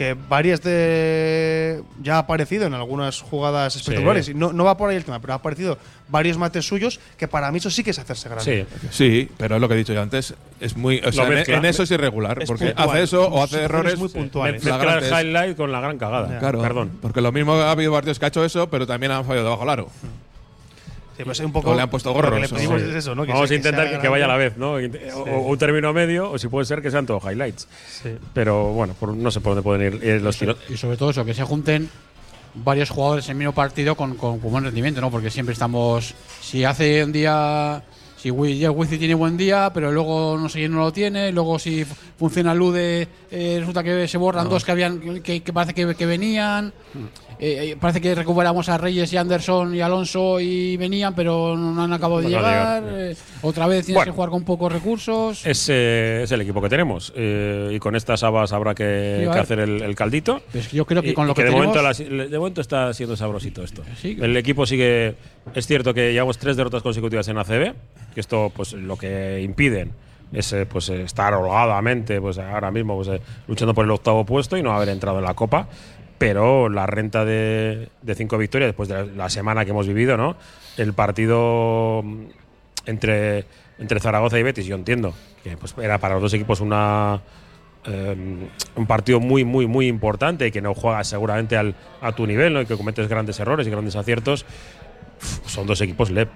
que varias de. ya ha aparecido en algunas jugadas espectaculares. Y no, no va por ahí el tema, pero ha aparecido varios mates suyos que para mí eso sí que es hacerse grande. Sí, Sí, pero es lo que he dicho yo antes. Es muy, o sea, en, eso es irregular, Es porque puntual. hace eso o hace errores. muy puntuales. mezclar el flagrantes. highlight con la gran cagada. Claro, Perdón. porque lo mismo ha habido partidos que ha hecho eso, pero también han fallado debajo del aro. Sí, pues un poco O le han puesto lo que gorros, le o- pedimos Sí. es eso, ¿no? Que Vamos sea- a intentar que, que vaya a la vez, ¿no? O, o un término medio, o si puede ser que sean todos highlights. Sí. Pero bueno, por- no sé por dónde pueden ir eh, los tiros. Y sobre todo eso, que se junten varios jugadores en el mismo partido con, con, con buen rendimiento, ¿no? Porque siempre estamos. Si hace un día. Si Wizi tiene buen día, pero luego no sé quién no lo tiene, luego si fu- funciona Lude, eh, resulta que se borran dos que habían que, que parece que, que venían. Eh, eh, parece que recuperamos a Reyes y Anderson y Alonso y venían, pero no han acabado de No llegar. llegar. eh, otra vez tienes Bueno. que jugar con pocos recursos. Ese es el equipo que tenemos. y con estas habas habrá que, Sí, que hacer el, el caldito. Pues yo creo que Y- con lo que, de, tenemos, momento la- de momento está siendo sabrosito esto. Sí. El equipo sigue. Es cierto que llevamos tres derrotas consecutivas en ACB, que esto, pues, lo que impiden es eh, pues, eh, estar holgadamente, pues, ahora mismo, pues, eh, luchando por el octavo puesto y no haber entrado en la Copa. Pero la renta de, cinco victorias, después de la, semana que hemos vivido, ¿no? El partido mm, entre, entre Zaragoza y Betis, yo entiendo que pues, era para los dos equipos una, un partido muy, muy, muy importante y que no juegas seguramente al, a tu nivel ¿no? y que cometes grandes errores y grandes aciertos. Son dos equipos LEP.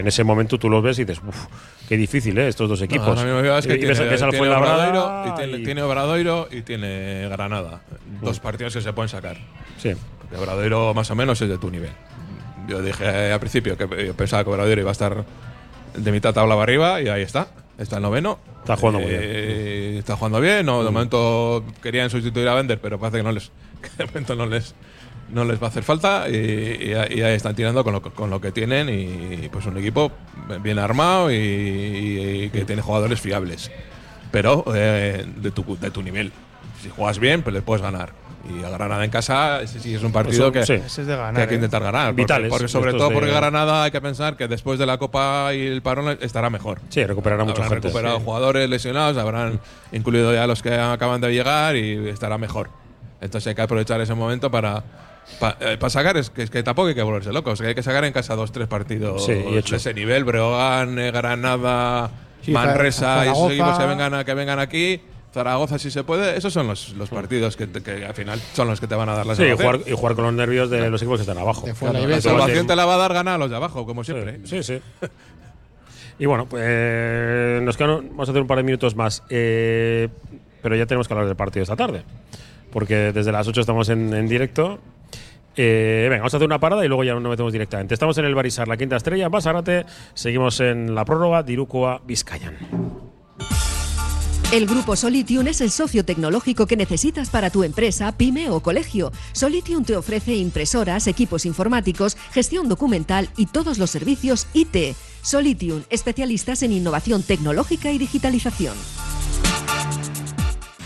En ese momento tú los ves y dices, uff, qué difícil, ¿eh? Estos dos equipos. Es que y, tiene, ves al tiene Fuenlabrada Obradoiro y tiene, y- tiene Obradoiro y tiene Granada. Dos partidos que se pueden sacar. Sí. Porque Obradoiro más o menos es de tu nivel. Yo dije al principio que pensaba que Obradoiro iba a estar de mitad tabla para arriba y ahí está. Está el noveno. Está jugando muy Eh, Está jugando bien. No, de momento querían sustituir a Bender, pero parece que no les, que de momento no les, no les va a hacer falta. Y, y ahí y ahí están tirando con lo, con lo que tienen. Y pues un equipo bien armado y, y que tiene jugadores fiables. Pero eh, de, tu, de tu nivel. Si juegas bien, pues le puedes ganar. Y a Granada en casa, ese sí es un partido Eso, que, sí. Ese es de ganar. que hay que ¿eh? intentar ganar. Porque- Vitales, Porque, sobre estos todo de- porque Granada hay que pensar que después de la Copa y el parón estará mejor. Sí, recuperará mucha Habrán gente. recuperado Sí. jugadores lesionados, habrán incluido ya los que acaban de llegar y estará mejor. Entonces hay que aprovechar ese momento para, para sacar, es que, es que tampoco hay que volverse locos, que hay que sacar en casa dos, tres partidos Sí, y hecho. de ese nivel, Breogán, eh, Granada, Sí, Manresa, y esos equipos que vengan, a- que vengan aquí. Zaragoza si se puede, esos son los, los partidos que, te- que al final son los que te van a dar la Sí, y salvación. jugar, y jugar con los nervios de los equipos que están abajo. Claro, la salvación te la va a dar ganar a los de abajo, como Sí, siempre. Sí, sí. Y bueno, pues eh, nos quedan, vamos a hacer un par de minutos más. eh, pero ya tenemos que hablar del partido esta tarde. Porque desde las 8 estamos en, en directo. Eh, venga, vamos a hacer una parada y luego ya nos metemos directamente. Estamos en el Barisar, la quinta estrella, en Basarate. Seguimos en la prórroga, Dirucoa, Vizcayan. El grupo Solitium es el socio tecnológico que necesitas para tu empresa, pyme o colegio. Solitium te ofrece impresoras, equipos informáticos, gestión documental y todos los servicios IT. Solitium, especialistas en innovación tecnológica y digitalización.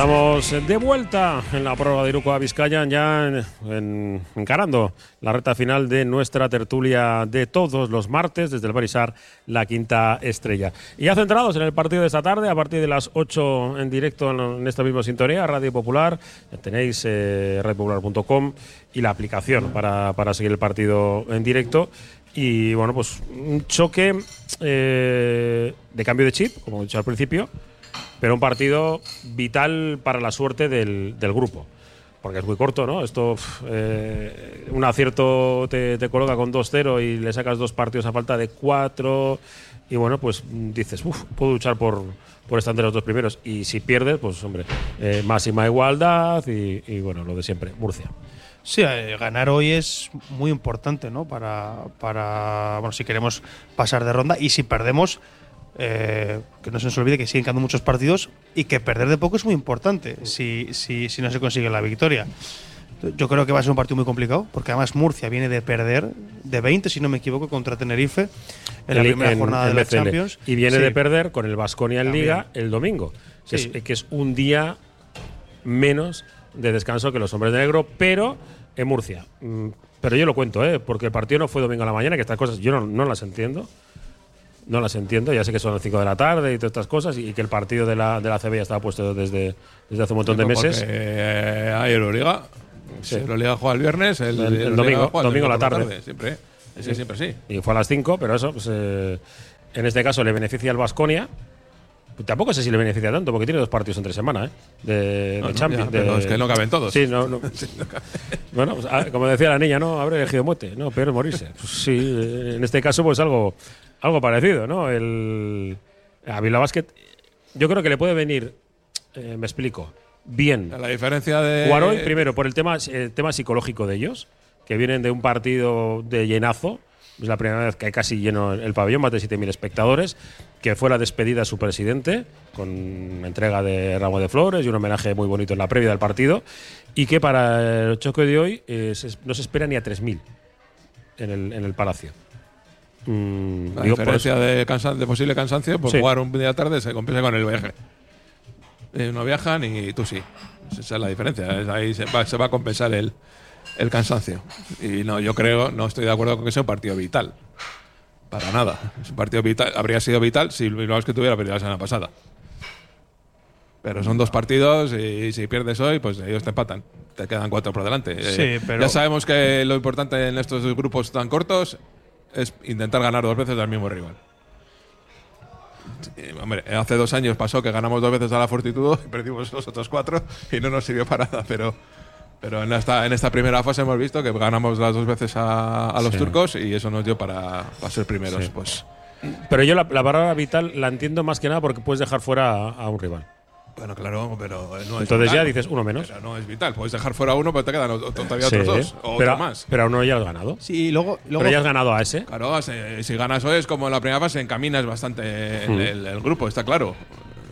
Estamos de vuelta en la prueba de Iruko a Vizcaya, ya en- en- encarando la recta final de nuestra tertulia de todos los martes desde el Barisar, la quinta estrella. Y ya centrados en el partido de esta tarde, a partir de las 8 en directo en, en esta misma sintonía, Radio Popular, tenéis eh, radiopopular.com y la aplicación para, para seguir el partido en directo. Y bueno, pues un choque eh, de cambio de chip, como he dicho al principio, pero un partido vital para la suerte del, del grupo. Porque es muy corto, ¿no? Esto, eh, un acierto te, coloca con 2-0 y le sacas dos partidos a falta de 4. Y bueno, pues dices, uff, puedo luchar por, por estar entre los dos primeros. Y si pierdes, pues hombre, eh, máxima igualdad y, y bueno, lo de siempre, Murcia. Sí, eh, ganar hoy es muy importante, ¿no? Para, para, bueno, si queremos pasar de ronda y si perdemos, eh, que no se nos olvide que siguen quedando muchos partidos y que perder de poco es muy importante si, si, si no se consigue la victoria. Yo creo que va a ser un partido muy complicado, porque además Murcia viene de perder de 20, si no me equivoco, contra Tenerife en la El- primera en- jornada de en la BCL. Champions. Y viene Sí. de perder con el Vasconia en. Liga el domingo, que, Sí. es, que es un día menos de descanso que los hombres de negro, pero en Murcia. Mm, Pero yo lo cuento, ¿eh? porque el partido no fue domingo a la mañana, que estas cosas yo no, no las entiendo. No las entiendo, ya sé que son las 5 de la tarde y todas estas cosas, y que el partido de la, de la CB ya estaba puesto desde, desde hace un montón de meses. eh, hay Euroliga. Sí. Si Euroliga juega el viernes, el, El- el domingo- juega el domingo a la por tarde. Siempre. Ese siempre sí. Y fue a las 5, pero eso, pues, eh, en este caso le beneficia al Vasconia. Tampoco sé si le beneficia tanto, porque tiene dos partidos entre semana, ¿eh? De, No, de no, Champions. ya, pero de- es que no caben todos. Sí, no, no. bueno, pues, ah, como decía la niña, ¿no? Habré elegido muerte. No, peor es morirse. Pues sí, eh, en este caso, pues algo, algo parecido, ¿no? El, a Bilbao Basket, yo creo que le puede venir, eh, me explico, bien. La diferencia de. Jugar hoy, primero, por el tema, el tema psicológico de ellos, que vienen de un partido de llenazo. Es la primera vez que hay casi lleno el pabellón, más de 7.000 espectadores, que fue la despedida de su presidente, con entrega de ramo de flores y un homenaje muy bonito en la previa del partido, y que para el choque de hoy eh, se- no se espera ni a 3.000 en el, en el Palacio. Mm, La digo, por diferencia de, posible cansancio, pues Sí. jugar un día tarde se compensa con el viaje. Eh, no viajan y tú sí. Esa es la diferencia. Ahí se va, se va a compensar el, el cansancio. Y no, yo creo, no estoy de acuerdo con que sea un partido vital. Para nada. Es un partido vital. Habría sido vital si Bilbao que tuviera perdido la semana pasada. Pero son dos partidos y si pierdes hoy, pues ellos te empatan. Te quedan cuatro por delante. Eh, Sí, pero- Ya sabemos que lo importante en estos grupos tan cortos es intentar ganar dos veces al mismo rival. Hombre, hace dos años pasó que ganamos dos veces a la Fortitudo y perdimos los otros cuatro y no nos sirvió para nada, pero, pero en, esta, en esta primera fase hemos visto que ganamos las dos veces a, a los Sí. turcos y eso nos dio para, para ser primeros. Sí. Pues Pero yo la, la palabra vital la entiendo más que nada porque puedes dejar fuera a, a un rival. bueno, claro, pero no es Entonces ya dices uno menos. Pero no es vital. Puedes dejar fuera uno, pero te quedan todavía Sí, otros dos. O pero, otro más. pero aún no ya has ganado. Sí, y luego, luego pero ya has ganado a ese. Claro, si, si ganas hoy es como en la primera fase, encaminas bastante el, Hmm. el- el grupo, está claro.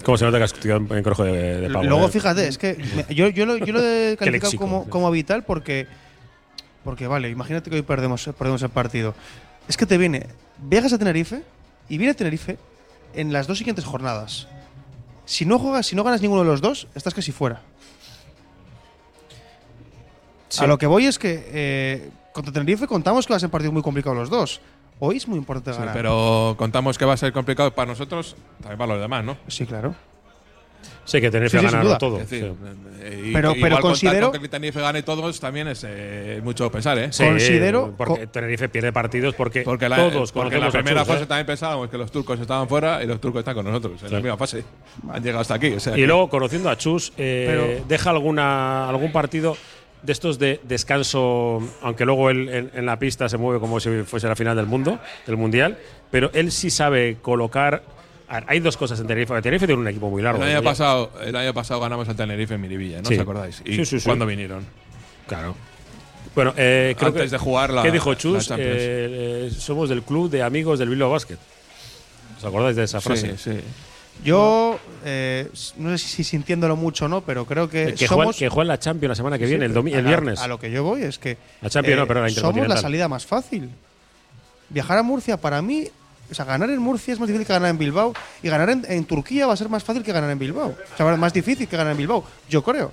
Como se nota que has estudiado en, Crojo de, de Pavo. Luego, eh. fíjate, es que me- yo, yo, lo, yo lo he calificado léxico, como, sí. como vital porque, porque, vale, imagínate que hoy perdemos, perdemos el partido. Es que te viene, viajas a Tenerife y viene Tenerife en las dos siguientes jornadas. Si no juegas, si no ganas ninguno de los dos, estás casi fuera. Sí. A lo que voy es que eh, contra Tenerife contamos que a ser partido muy complicado los dos. Hoy es muy importante Sí, ganar. pero contamos que va a ser complicado para nosotros, también para los demás, ¿no? Sí, claro. Sí, que tenéis Sí, que sí, ganarlo todo. Es decir, sí. eh, y- Pero- igual pero considero- con que el Tenerife gane todos también es eh, mucho pensar, ¿eh? Sí, Considero- Porque Tenerife pierde partidos porque, Porque, la, todos porque en la primera Chus, ¿eh? fase también pensábamos que los turcos estaban fuera y los turcos están con nosotros en la misma fase. Han llegado hasta aquí. o sea Y que- luego, conociendo a Chus, eh, Pero- deja alguna algún partido de estos de descanso, aunque luego él en, en la pista se mueve como si fuese la final del mundo, del mundial, pero él sí sabe colocar. ver, Hay dos cosas en Tenerife. Tenerife tiene un equipo muy largo. el, año pasado, el año pasado ganamos al Tenerife en Miribilla, ¿no Sí. os acordáis? ¿Y Sí, sí, sí. cuándo vinieron? Claro. Bueno, eh, creo Antes que, de jugar la- ¿Qué dijo Chus? Eh, eh, somos del club de amigos del Bilbao Basket. ¿Os acordáis de esa frase? Sí, sí. Yo, eh, no sé si sintiéndolo mucho o no, pero creo que, Que, juega, somos. que juega la Champions la semana que Sí, viene, el, domi- el viernes. A lo que yo voy es que. La Champions no, pero la somos la salida más fácil. Viajar a Murcia, para mí. O sea, ganar en Murcia es más difícil que ganar en Bilbao. Y ganar en, en Turquía va a ser más fácil que ganar en Bilbao. O sea, más difícil que ganar en Bilbao, yo creo.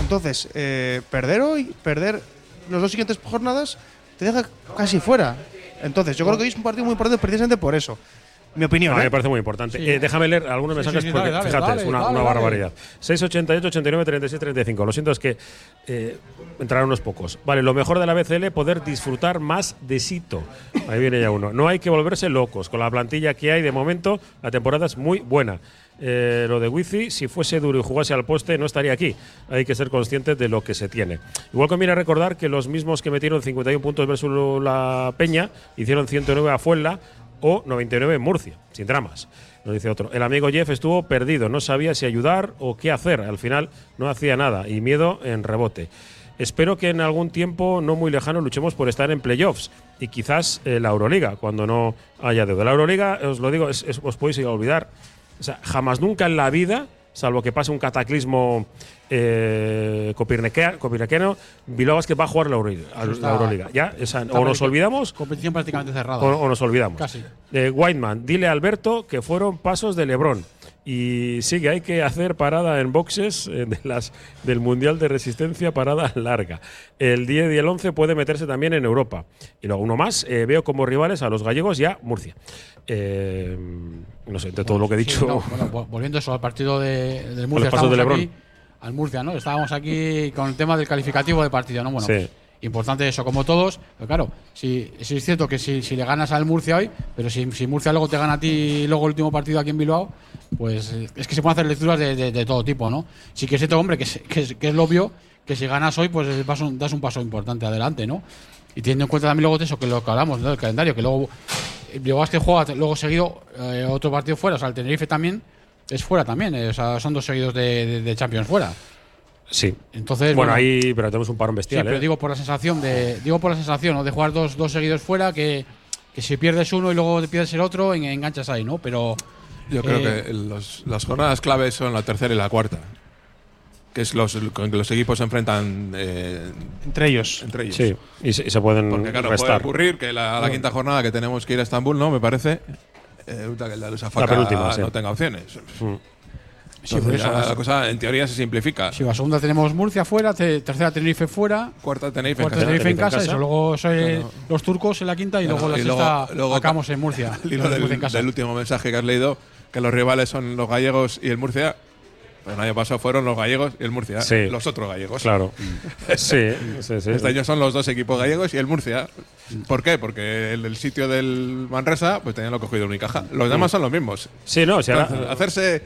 Entonces, eh, perder hoy, perder las dos siguientes jornadas, te deja casi fuera. Entonces, yo creo que hoy es un partido muy importante precisamente por eso. Mi opinión. A mí ¿eh? me parece muy importante. Sí. Eh, déjame leer algunos Sí, mensajes sí, sí, porque, dale, fíjate, dale, es una, dale, una barbaridad. 688, 89, 36, 35. Lo siento, es que eh, entraron unos pocos. Vale, lo mejor de la BCL, poder disfrutar más de Sito. Ahí viene ya uno. No hay que volverse locos. Con la plantilla que hay de momento, la temporada es muy buena. Eh, lo de Wifi, si fuese duro y jugase al poste, no estaría aquí. Hay que ser conscientes de lo que se tiene. Igual conviene recordar que los mismos que metieron 51 puntos versus la Peña hicieron 109 a Fuenla o 99 en Murcia, sin dramas. Nos dice otro. El amigo Jeff estuvo perdido, no sabía si ayudar o qué hacer. Al final no hacía nada y miedo en rebote. Espero que en algún tiempo no muy lejano luchemos por estar en playoffs y quizás eh, la Euroliga, cuando no haya deuda. La Euroliga, os lo digo, os podéis olvidar. O sea, jamás nunca en la vida, salvo que pase un cataclismo eh, copirnequeno, Bilbao Basket va a jugar la Euroliga. Ya, o, nos olvidamos Competición prácticamente cerrada. o, o nos olvidamos. Casi. Eh, Whiteman, dile a Alberto que fueron pasos de Lebron. Y sí que hay que hacer parada en boxes eh, de las, del Mundial de Resistencia, parada larga. El 10 y el 11 puede meterse también en Europa. Y luego uno más, eh, veo como rivales a los gallegos y a Murcia. Eh, no sé, de todo lo que he Sí, dicho. no, bueno, vol- volviendo eso al partido de, del Murcia, los pasos de estábamos Lebrón. aquí, al Murcia, ¿no? Estábamos aquí con el tema del calificativo de partido, ¿no? Bueno, Sí. Importante eso, como todos. Pero claro, si, si es cierto que si, si le ganas al Murcia hoy, pero si, si Murcia luego te gana a ti luego el último partido aquí en Bilbao, pues eh, es que se pueden hacer lecturas de, de- todo tipo, ¿no? Sí que es cierto, hombre, que, es- que, es- lo obvio que si ganas hoy, pues eh, das un paso importante adelante, ¿no? Y teniendo en cuenta también luego de eso, que lo que hablamos, ¿no? del calendario, que luego Bilbao que juega luego seguido eh, otro partido fuera, o sea, el Tenerife también es fuera también, eh, o sea, son dos seguidos de- de Champions fuera. Sí. Entonces, bueno, bueno, ahí, pero tenemos un parón sí, bestial. pero ¿eh? digo por la sensación de, digo por la sensación, ¿no? de jugar dos, dos seguidos fuera, que, que si pierdes uno y luego te pierdes el otro, en- enganchas ahí, ¿no? Pero Yo creo Eh, que los- las jornadas claves son la tercera y la cuarta. Que es los con que los equipos se enfrentan eh, Entre ellos. entre ellos. Sí, y se, y se pueden Porque claro, puede ocurrir que la, la quinta jornada que tenemos que ir a Estambul, ¿no? Me parece. Eh, que el de Lusafaca penúltima, sí. no tenga opciones. Mm. Sí, por eso, la cosa en teoría se simplifica. si va segunda tenemos Murcia fuera, te- tercera Tenerife fuera, Cuarta Tenerife en cuarta casa. Tenerife en Tenerife en casa, eso, luego soy Claro. los turcos en la quinta y Claro, luego la y luego- sexta luego- acabamos en Murcia. Hilo los del, en casa. del último mensaje que has leído, que los rivales son los gallegos y el Murcia. El año pasado fueron los gallegos y el Murcia. Sí. Los otros gallegos. Claro. sí, sí, sí. Este año son los dos equipos gallegos y el Murcia. ¿Por qué? Porque el, el sitio del Manresa, pues tenían lo cogido en Unicaja. Los demás son los mismos. Sí, no, o sea, Entonces, hacerse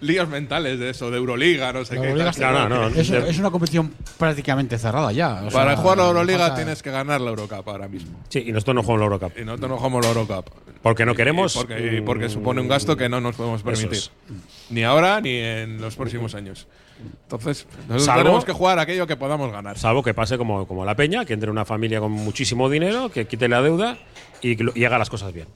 líos mentales de eso, de Euroliga, no sé La qué. Euroliga está- no, no, es, de- es una competición prácticamente cerrada ya. o Para sea, jugar la Euroliga tienes que ganar la Eurocup ahora mismo. Sí, y nosotros no jugamos la Eurocup. Y nosotros no jugamos la Eurocup. Porque no y queremos. porque, y porque supone un gasto que no nos podemos permitir. es. Ni ahora ni en los próximos años. Entonces, nosotros Salvo- tenemos que jugar aquello que podamos ganar. Salvo que pase como, como la Peña, que entre una familia con muchísimo dinero, que quite la deuda y, y haga las cosas bien.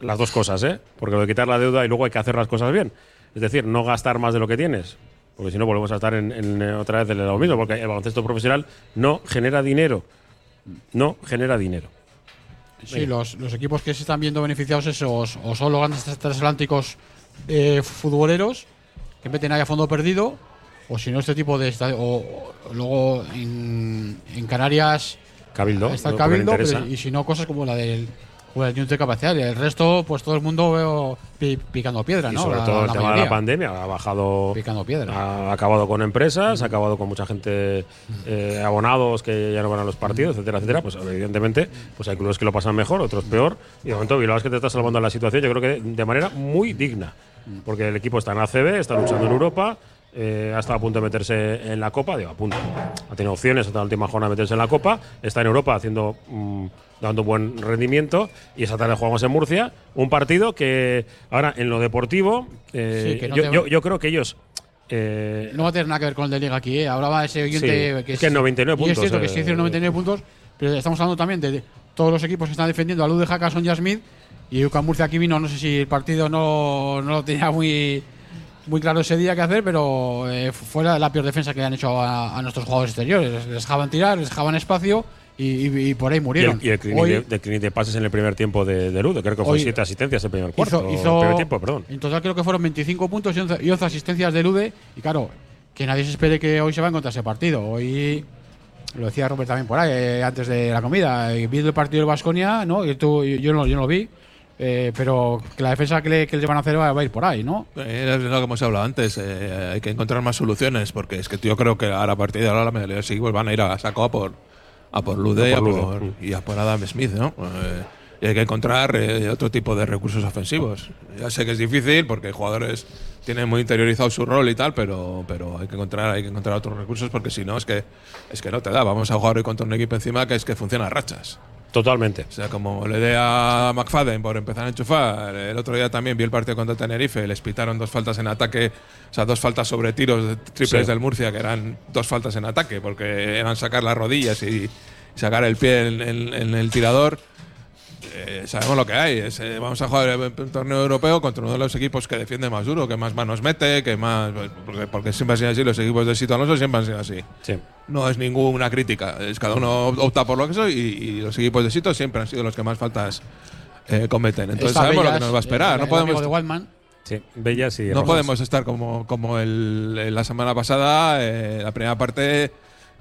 Las dos cosas, ¿eh? Porque lo de quitar la deuda y luego hay que hacer las cosas bien. Es decir, no gastar más de lo que tienes. Porque si no, volvemos a estar en, en, eh, otra vez en lo mismo. Porque el baloncesto profesional no genera dinero. No genera dinero. Sí, los, los equipos que se están viendo beneficiados esos o son los grandes transatlánticos eh, futboleros que meten ahí a fondo perdido o si no este tipo de o, o luego en, en Canarias Cabildo. está el cabildo pero- y si no cosas como la del la del Unión de Capacidad y el resto pues todo el mundo veo pi- picando piedra Y no sobre La- todo el la tema de la pandemia ha bajado. Picando piedra. Ha acabado con empresas, ha acabado con mucha gente eh, abonados que ya no van a los partidos, etcétera, etcétera. Pues evidentemente, pues hay clubes que lo pasan mejor, otros peor. Y de momento Bilbao es que te está salvando la situación, yo creo que de manera muy digna. Porque el equipo está en ACB, está luchando en Europa. eh, ha estado a punto de meterse en la Copa, digo, a punto. Ha tenido opciones hasta la última jornada de meterse en la Copa. Está en Europa haciendo mm, dando buen rendimiento. Y esa tarde jugamos en Murcia. Un partido que ahora en lo deportivo, eh, Sí, que no yo, te- yo- yo creo que ellos. eh, no va a tener nada que ver con el de Liga aquí ¿eh? hablaba ese oyente Sí, que es que 99 y es puntos, cierto que eh, sí hicieron 99 puntos pero estamos hablando también de todos los equipos que están defendiendo a Luz de Hackason y a Smith y UCAM Murcia aquí vino no sé si el partido no, no lo tenía muy muy claro ese día que hacer pero eh, fue la, la peor defensa que han hecho a, a nuestros jugadores exteriores les dejaban tirar les dejaban espacio y, y- y por ahí y murieron el, y el clinic Hoy de, de pases en el primer tiempo de, de Ludo. Creo que fue siete asistencias el primer cuarto. hizo, hizo- el primer tiempo, perdón. En total creo que fueron 25 puntos y 11, y 11 asistencias de Lude. Y claro, que nadie se espere que hoy se va a encontrar ese partido. Hoy, lo decía Robert también por ahí, eh, antes de la comida, eh, vi el partido del Vasconia, ¿no? Y tú, y yo, no, yo no lo vi. eh, pero que la defensa que le, que les van a hacer va, va a ir por ahí, ¿no? Eh, Es lo que hemos hablado antes. eh, hay que encontrar más soluciones porque es que yo creo que ahora a partir de ahora la mayoría de los equipos van a ir a saco a por, a por Lude, A por y, a Lude, por, y a por Adam Smith, ¿no? Eh, y hay que encontrar eh, otro tipo de recursos ofensivos. Ya sé que es difícil porque jugadores tienen muy interiorizado su rol y tal, pero, pero hay que encontrar hay que encontrar otros recursos porque si no es que es que no te da. Vamos a jugar hoy contra un equipo encima que es que funciona a rachas. Totalmente. O sea, como le dé a McFadden por empezar a enchufar, el otro día también vi el partido contra Tenerife, les pitaron dos faltas en ataque, o sea, dos faltas sobre tiros triples Sí. del Murcia, que eran dos faltas en ataque, porque eran sacar las rodillas y sacar el pie en, en- en el tirador. Eh, sabemos lo que hay. es, eh, vamos a jugar un torneo europeo contra uno de los equipos que defiende más duro, que más manos mete, que más. Porque, porque siempre han sido así, los equipos de Sito Alonso siempre han sido así. Sí. No es ninguna crítica. Es cada uno opta por lo que soy y, y los equipos de Sito siempre han sido los que más faltas eh, cometen. Entonces sabemos lo que nos va a esperar. el- no el podemos, amigo de. Sí, Bellas y no podemos estar como, como el, el- la semana pasada, eh, la primera parte.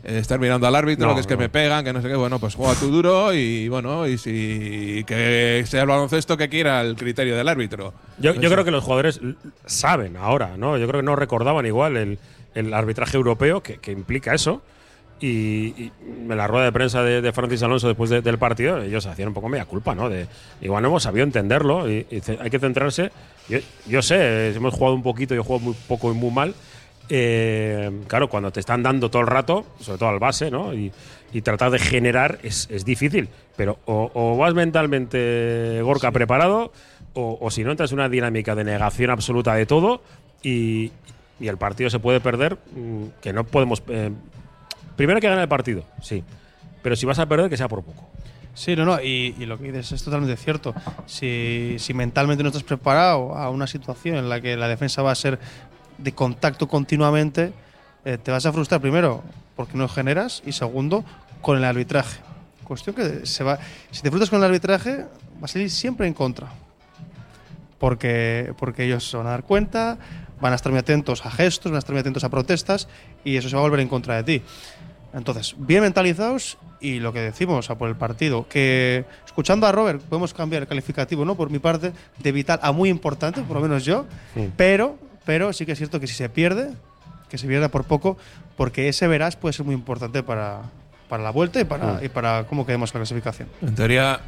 Eh, estar mirando al árbitro, No, que es que no. me pegan, que no sé qué. Bueno, pues juega tú duro y bueno, y si que sea el baloncesto que quiera el criterio del árbitro. Yo, yo creo que los jugadores saben ahora, ¿no? Yo creo que no recordaban igual el, el arbitraje europeo que, que implica eso. Y, y en la rueda de prensa de, de Francis Alonso después de- del partido, ellos hacían un poco media culpa, ¿no? De, igual no hemos sabido entenderlo y, y hay que centrarse. Yo, yo sé, hemos jugado un poquito, yo juego muy poco y muy mal. Eh, claro, cuando te están dando todo el rato, sobre todo al base, ¿no? Y, y tratar de generar es, es difícil. Pero o, o vas mentalmente, Gorka, preparado, o, o si no entras en una dinámica de negación absoluta de todo y, y el partido se puede perder, mm, que no podemos. eh, primero que ganar el partido, sí. Pero si vas a perder, que sea por poco. Sí, no, no, y, y lo que dices es totalmente cierto. Si, si mentalmente no estás preparado a una situación en la que la defensa va a ser de contacto continuamente, eh, te vas a frustrar primero porque no generas y segundo con el arbitraje. Cuestión que se va, si te frustras con el arbitraje, va a salir siempre en contra. Porque, porque ellos se van a dar cuenta, van a estar muy atentos a gestos, van a estar muy atentos a protestas y eso se va a volver en contra de ti. Entonces, bien mentalizados y lo que decimos a por el partido, que escuchando a Robert podemos cambiar el calificativo, ¿no? Por mi parte, de vital a muy importante, por lo menos yo, Sí. pero, pero sí que es cierto que si se pierde, que se pierda por poco, porque ese verás puede ser muy importante para, para la vuelta y para, Mm. y para cómo quedemos la clasificación. En teoría,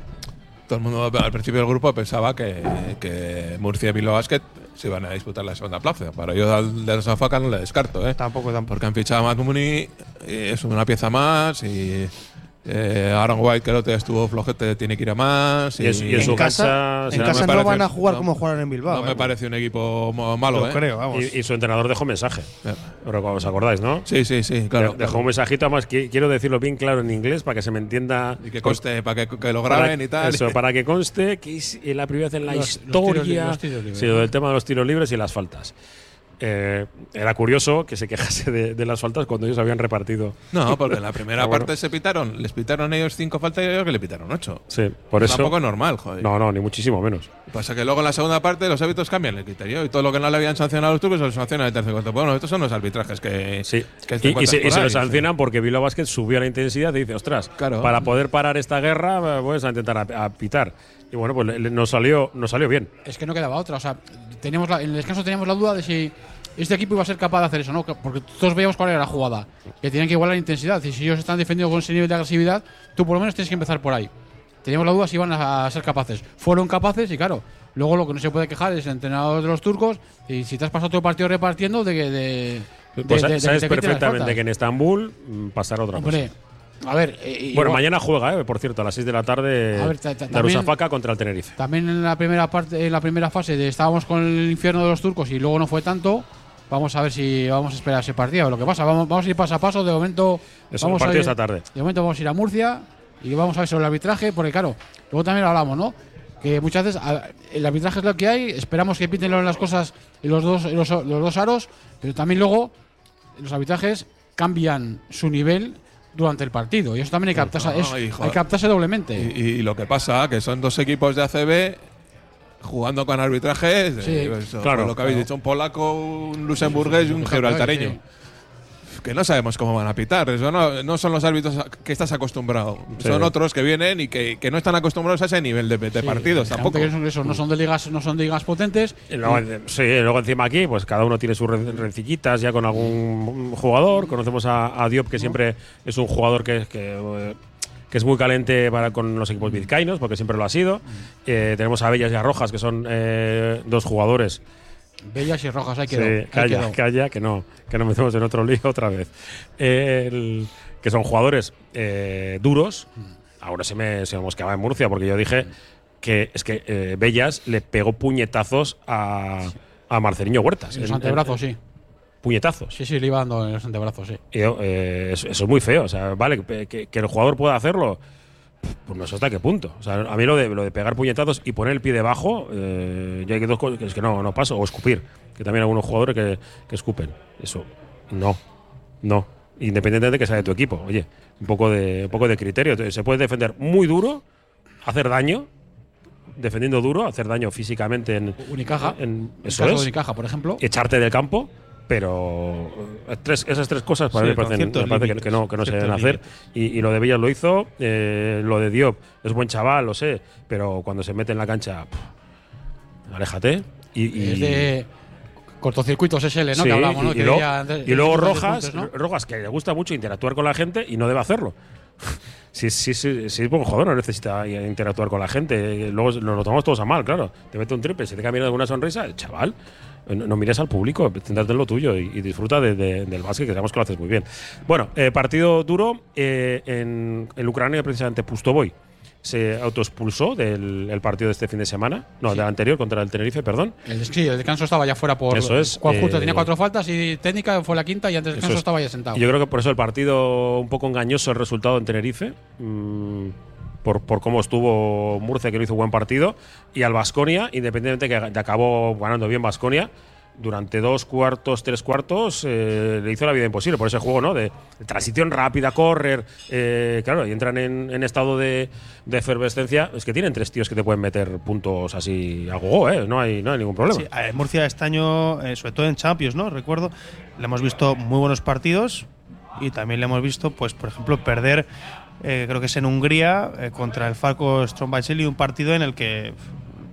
todo el mundo al principio del grupo pensaba que, que Murcia y Bilbao Basket se iban a disputar la segunda plaza. Pero yo al de la faca no le descarto, ¿eh? Tampoco, tampoco. Porque han fichado a Matt Mooney, es una pieza más y. Eh, Aaron White, que el otro día estuvo flojete, tiene que ir a más. Y en su- y en casa, en casa no parece- van a jugar no- como jugaron en Bilbao. No me ¿eh? parece un equipo mo- malo, Lo ¿eh? creo, vamos. Y, y su entrenador dejó mensaje. Eh, Pero como os acordáis, ¿no? Sí, sí, sí, claro. De- Dejó un mensajito, además qui- quiero decirlo bien claro en inglés para que se me entienda. Y que conste, para que, que lo Para- graben y tal. Eso, para que conste que es la primera vez en la Los- los historia. tiros li- los tiros libres, sí, ¿no? del tema de los tiros libres y las faltas. Eh, era curioso que se quejase de, de las faltas cuando ellos habían repartido. No, porque en la primera Ah, bueno. parte se pitaron, les pitaron ellos cinco faltas y ellos que le pitaron ocho. Sí, por eso. Tampoco es normal, joder. No, no, ni muchísimo menos. Pasa que luego en la segunda parte los hábitos cambian el criterio y todo lo que no le habían sancionado a los turcos se lo sancionan en el tercer cuarto. Bueno, estos son los arbitrajes que, Sí. que Y, y se, y se lo sí. sancionan porque Bilbao Basket subió la intensidad y dice, ostras, Claro. para poder parar esta guerra, eh, pues a intentar a, a pitar. Y bueno, pues le- le- nos salió, nos salió bien. Es que no quedaba otra. O sea, teníamos la- en el descanso teníamos la duda de si este equipo iba a ser capaz de hacer eso, ¿no? Que- Porque todos veíamos cuál era la jugada. Que tenían que igualar la intensidad. Y si ellos están defendiendo con ese nivel de agresividad, tú por lo menos tienes que empezar por ahí. Teníamos la duda si iban a ser capaces. Fueron capaces y claro, luego lo que no se puede quejar es el entrenador de los turcos. Y si te has pasado todo el partido repartiendo, de que. De, de- Pues de- sabes perfectamente que en Estambul mm, pasará otra Hombre, cosa. A ver. eh, Bueno, igual- mañana juega, eh, por cierto, a las 6 de la tarde A ver, ta- ta- Darusafaka contra el Tenerife. También en la primera parte, en la primera fase de estábamos con el infierno de los turcos y luego no fue tanto. Vamos a ver si vamos a esperar ese partido. Lo que pasa, vamos, vamos a ir paso a paso. De momento, Eso, vamos a ir, esta tarde. De momento vamos a ir a Murcia y vamos a ver sobre el arbitraje, porque claro, luego también hablamos, ¿no? Que muchas veces el arbitraje es lo que hay. Esperamos que piten las cosas en los dos, en los, los dos aros, pero también luego los arbitrajes cambian su nivel durante el partido y eso también hay que adaptarse, No, es- hijo. hay que adaptarse doblemente. Y, y lo que pasa, que son dos equipos de ACB jugando con arbitrajes. de- Sí, eso, claro, Lo que habéis claro. dicho, un polaco, un luxemburgués y un gibraltareño. sí. Que no sabemos cómo van a pitar. Eso no, no son los árbitros a- que estás acostumbrado. Sí. Son otros que vienen y que, que no están acostumbrados a ese nivel de, de Sí, partidos tampoco. que son- eso, no son de ligas, no son de ligas potentes. Y luego, sí, y luego encima aquí, pues cada uno tiene sus re- rencillitas ya con algún jugador. Conocemos a, a Diop, que siempre es un jugador que, que, que es muy caliente para, con los equipos vizcaínos, porque siempre lo ha sido. Eh, tenemos a Bellas y a Rojas, que son eh, dos jugadores. Bellas y rojas, hay que Sí, calla, calla, que no, que no metemos en otro lío otra vez. El- que son jugadores eh, duros. Ahora se me, se me mosqueaba en Murcia, porque yo dije que es que eh, Bellas le pegó puñetazos a, a Marceliño Huertas. En los antebrazos, sí. Puñetazos. Sí, sí, le iba dando en los antebrazos, sí. Y eh, eso, eso es muy feo. O sea, vale, que el jugador pueda hacerlo, pues no sé hasta qué punto. O sea, a mí lo de, lo de pegar puñetazos y poner el pie debajo, eh, yo hay dos cosas que es que no, no paso. O escupir, que también hay algunos jugadores que, que escupen. Eso, no, no. Independientemente de que sea de tu equipo. Oye, un poco de, un poco de criterio. Entonces, Se puede defender muy duro, hacer daño, defendiendo duro, hacer daño físicamente en. Unicaja. en- eso caso es de Unicaja, por ejemplo. echarte del campo, pero eh, tres, esas tres cosas para Sí, mí me parecen, me parece que, no, que no se deben hacer. Y, y lo de Villas lo hizo, eh, lo de Diop es buen chaval, lo sé, pero cuando se mete en la cancha, pff, aléjate. Y, y- Es de cortocircuitos SL, ¿no? Sí, que hablamos, ¿no? y, Que luego, y Rojas, puntos, ¿no? Rojas, que le gusta mucho interactuar con la gente y no debe hacerlo. Si, si, si, si es buen jugador, no necesita interactuar con la gente. Luego nos lo tomamos todos a mal, claro. Te mete un triple, se te cambia alguna sonrisa, el chaval. No, no mires al público, céntrate en lo tuyo y, y disfruta de- de- del básquet, que sabemos que lo haces muy bien. Bueno, eh, partido duro eh, en, en Ucrania, precisamente Pustoboy se autoexpulsó del el partido de este fin de semana, no, del anterior contra el Tenerife, perdón. El, sí, el descanso estaba ya fuera por. Eso es, cual justo eh, tenía cuatro faltas y técnica fue la quinta y antes del descanso es. estaba ya sentado. Y yo creo que por eso el partido un poco engañoso el resultado en Tenerife. mm, por, por cómo estuvo Murcia, que no hizo buen partido. Y al Basconia, independientemente que de acabó ganando bien Basconia, durante dos cuartos, tres cuartos, eh, le hizo la vida imposible por ese juego, ¿no? De, transición rápida, correr. eh, claro, y entran en, en estado de, de efervescencia. Es que tienen tres tíos que te pueden meter puntos así a gogo, ¿eh? No hay, no hay ningún problema. Sí, Murcia este año, eh, sobre todo en Champions, ¿no? Recuerdo, le hemos visto muy buenos partidos y también le hemos visto, pues, por ejemplo, perder, eh, creo que es en Hungría, eh, contra el Falco Strombaiseli, un partido en el que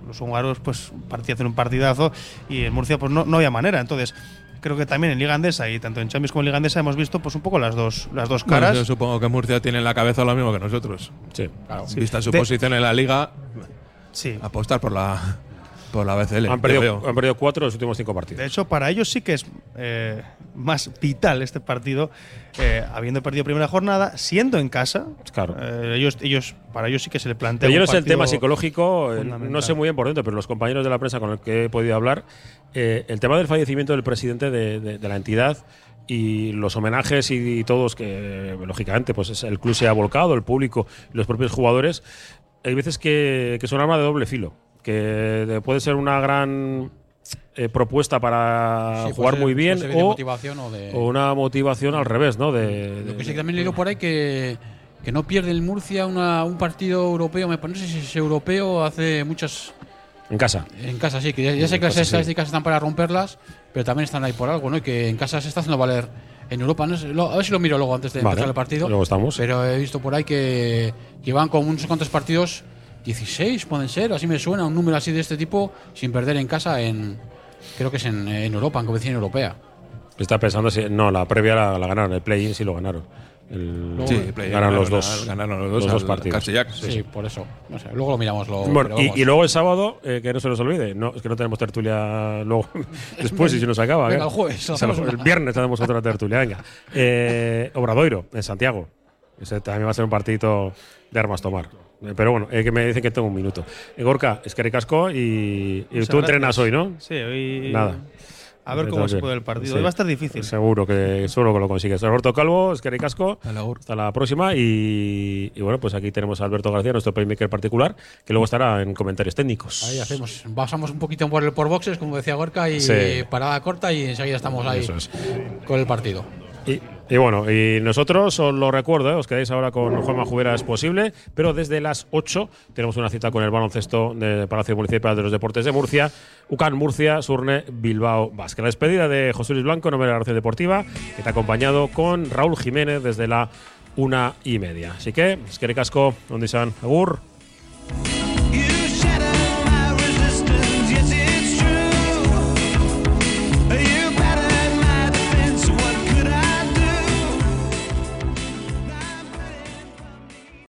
los húngaros pues hacer un partidazo y en Murcia pues no, no había manera. Entonces, creo que también en Liga Andesa y tanto en Champions como en Liga Andesa hemos visto pues un poco las dos, las dos Bueno, caras. yo supongo que Murcia tiene en la cabeza lo mismo que nosotros. Sí. Sí. Vista su De- posición en la liga, Sí. apostar por la, por la BCL. Han perdido, han perdido cuatro de los últimos cinco partidos. De hecho, para ellos sí que es eh, más vital este partido, eh, habiendo perdido primera jornada, siendo en casa. Claro. eh, ellos, ellos, para ellos sí que se le plantea. Pero yo no sé el tema psicológico, no sé muy bien por dentro, pero los compañeros de la prensa con los que he podido hablar, eh, el tema del fallecimiento del presidente de, de- de la entidad y los homenajes y, todos que, lógicamente, pues es- el club se ha volcado, el público los propios jugadores, hay veces que, que son arma de doble filo, que de- puede ser una gran eh, propuesta para Sí, jugar ser- muy bien ser de o, motivación o de- o una motivación al revés, ¿no? De, Lo que sí que también leído por ahí que, que no pierde el Murcia una- un partido europeo, me parece si es europeo, hace muchas. en casa. En casa sí, que ya, ya sé que las casa, sí. estadísticas están para romperlas, pero también están ahí por algo, ¿no? Y que en casa se está haciendo valer en Europa. No sé, lo- a ver si lo miro luego antes de Vale, empezar el partido. luego estamos. Pero he visto por ahí que, que van con unos cuantos partidos, 16 pueden ser, así me suena, un número así de este tipo, sin perder en casa en. Creo que es en, en Europa, en competición europea. Está pensando si. No, la previa la, la ganaron, el play-in sí lo ganaron. El- Sí, play-in ganaron los dos. ganaron los dos partidos. Sí, por eso. No sé, luego lo miramos. Lo, Bueno, y, luego el sábado, eh, que no se nos olvide, no, es que no tenemos tertulia luego después y se nos acaba. Venga, ¿eh? el jueves, O sea, hacemos el una. viernes tenemos otra tertulia, venga. Eh, Obradoiro, en Santiago. Ese también va a ser un partidito de armas tomar. Eh, Pero bueno, eh, que me dicen que tengo un minuto. Eh, Gorka, es que ricasco y, y tú entrenas hoy, ¿no? Sí, hoy. Nada. A ver cómo se puede el partido. Hoy va a estar difícil. Seguro que, seguro que lo consigues. Alberto Calvo, es que. Hasta la próxima. Y, y bueno, pues aquí tenemos a Alberto García, nuestro playmaker particular, que luego estará en comentarios técnicos. Ahí hacemos, pasamos un poquito por, el, por boxes, como decía Gorka, y Sí. parada corta y enseguida estamos ahí Eso es. con el partido. Y, y bueno, y nosotros os lo recuerdo, ¿eh? os quedáis ahora con Juanma Jubera es posible, pero desde las 8 tenemos una cita con el baloncesto de Palacio Municipal de los Deportes de Murcia, UCAN Murcia, Surne, Bilbao, Vázquez. La despedida de José Luis Blanco, nombre de la Relación Deportiva, que ha acompañado con Raúl Jiménez desde la una y media. Así que, es que ricasco, donde sean, agur.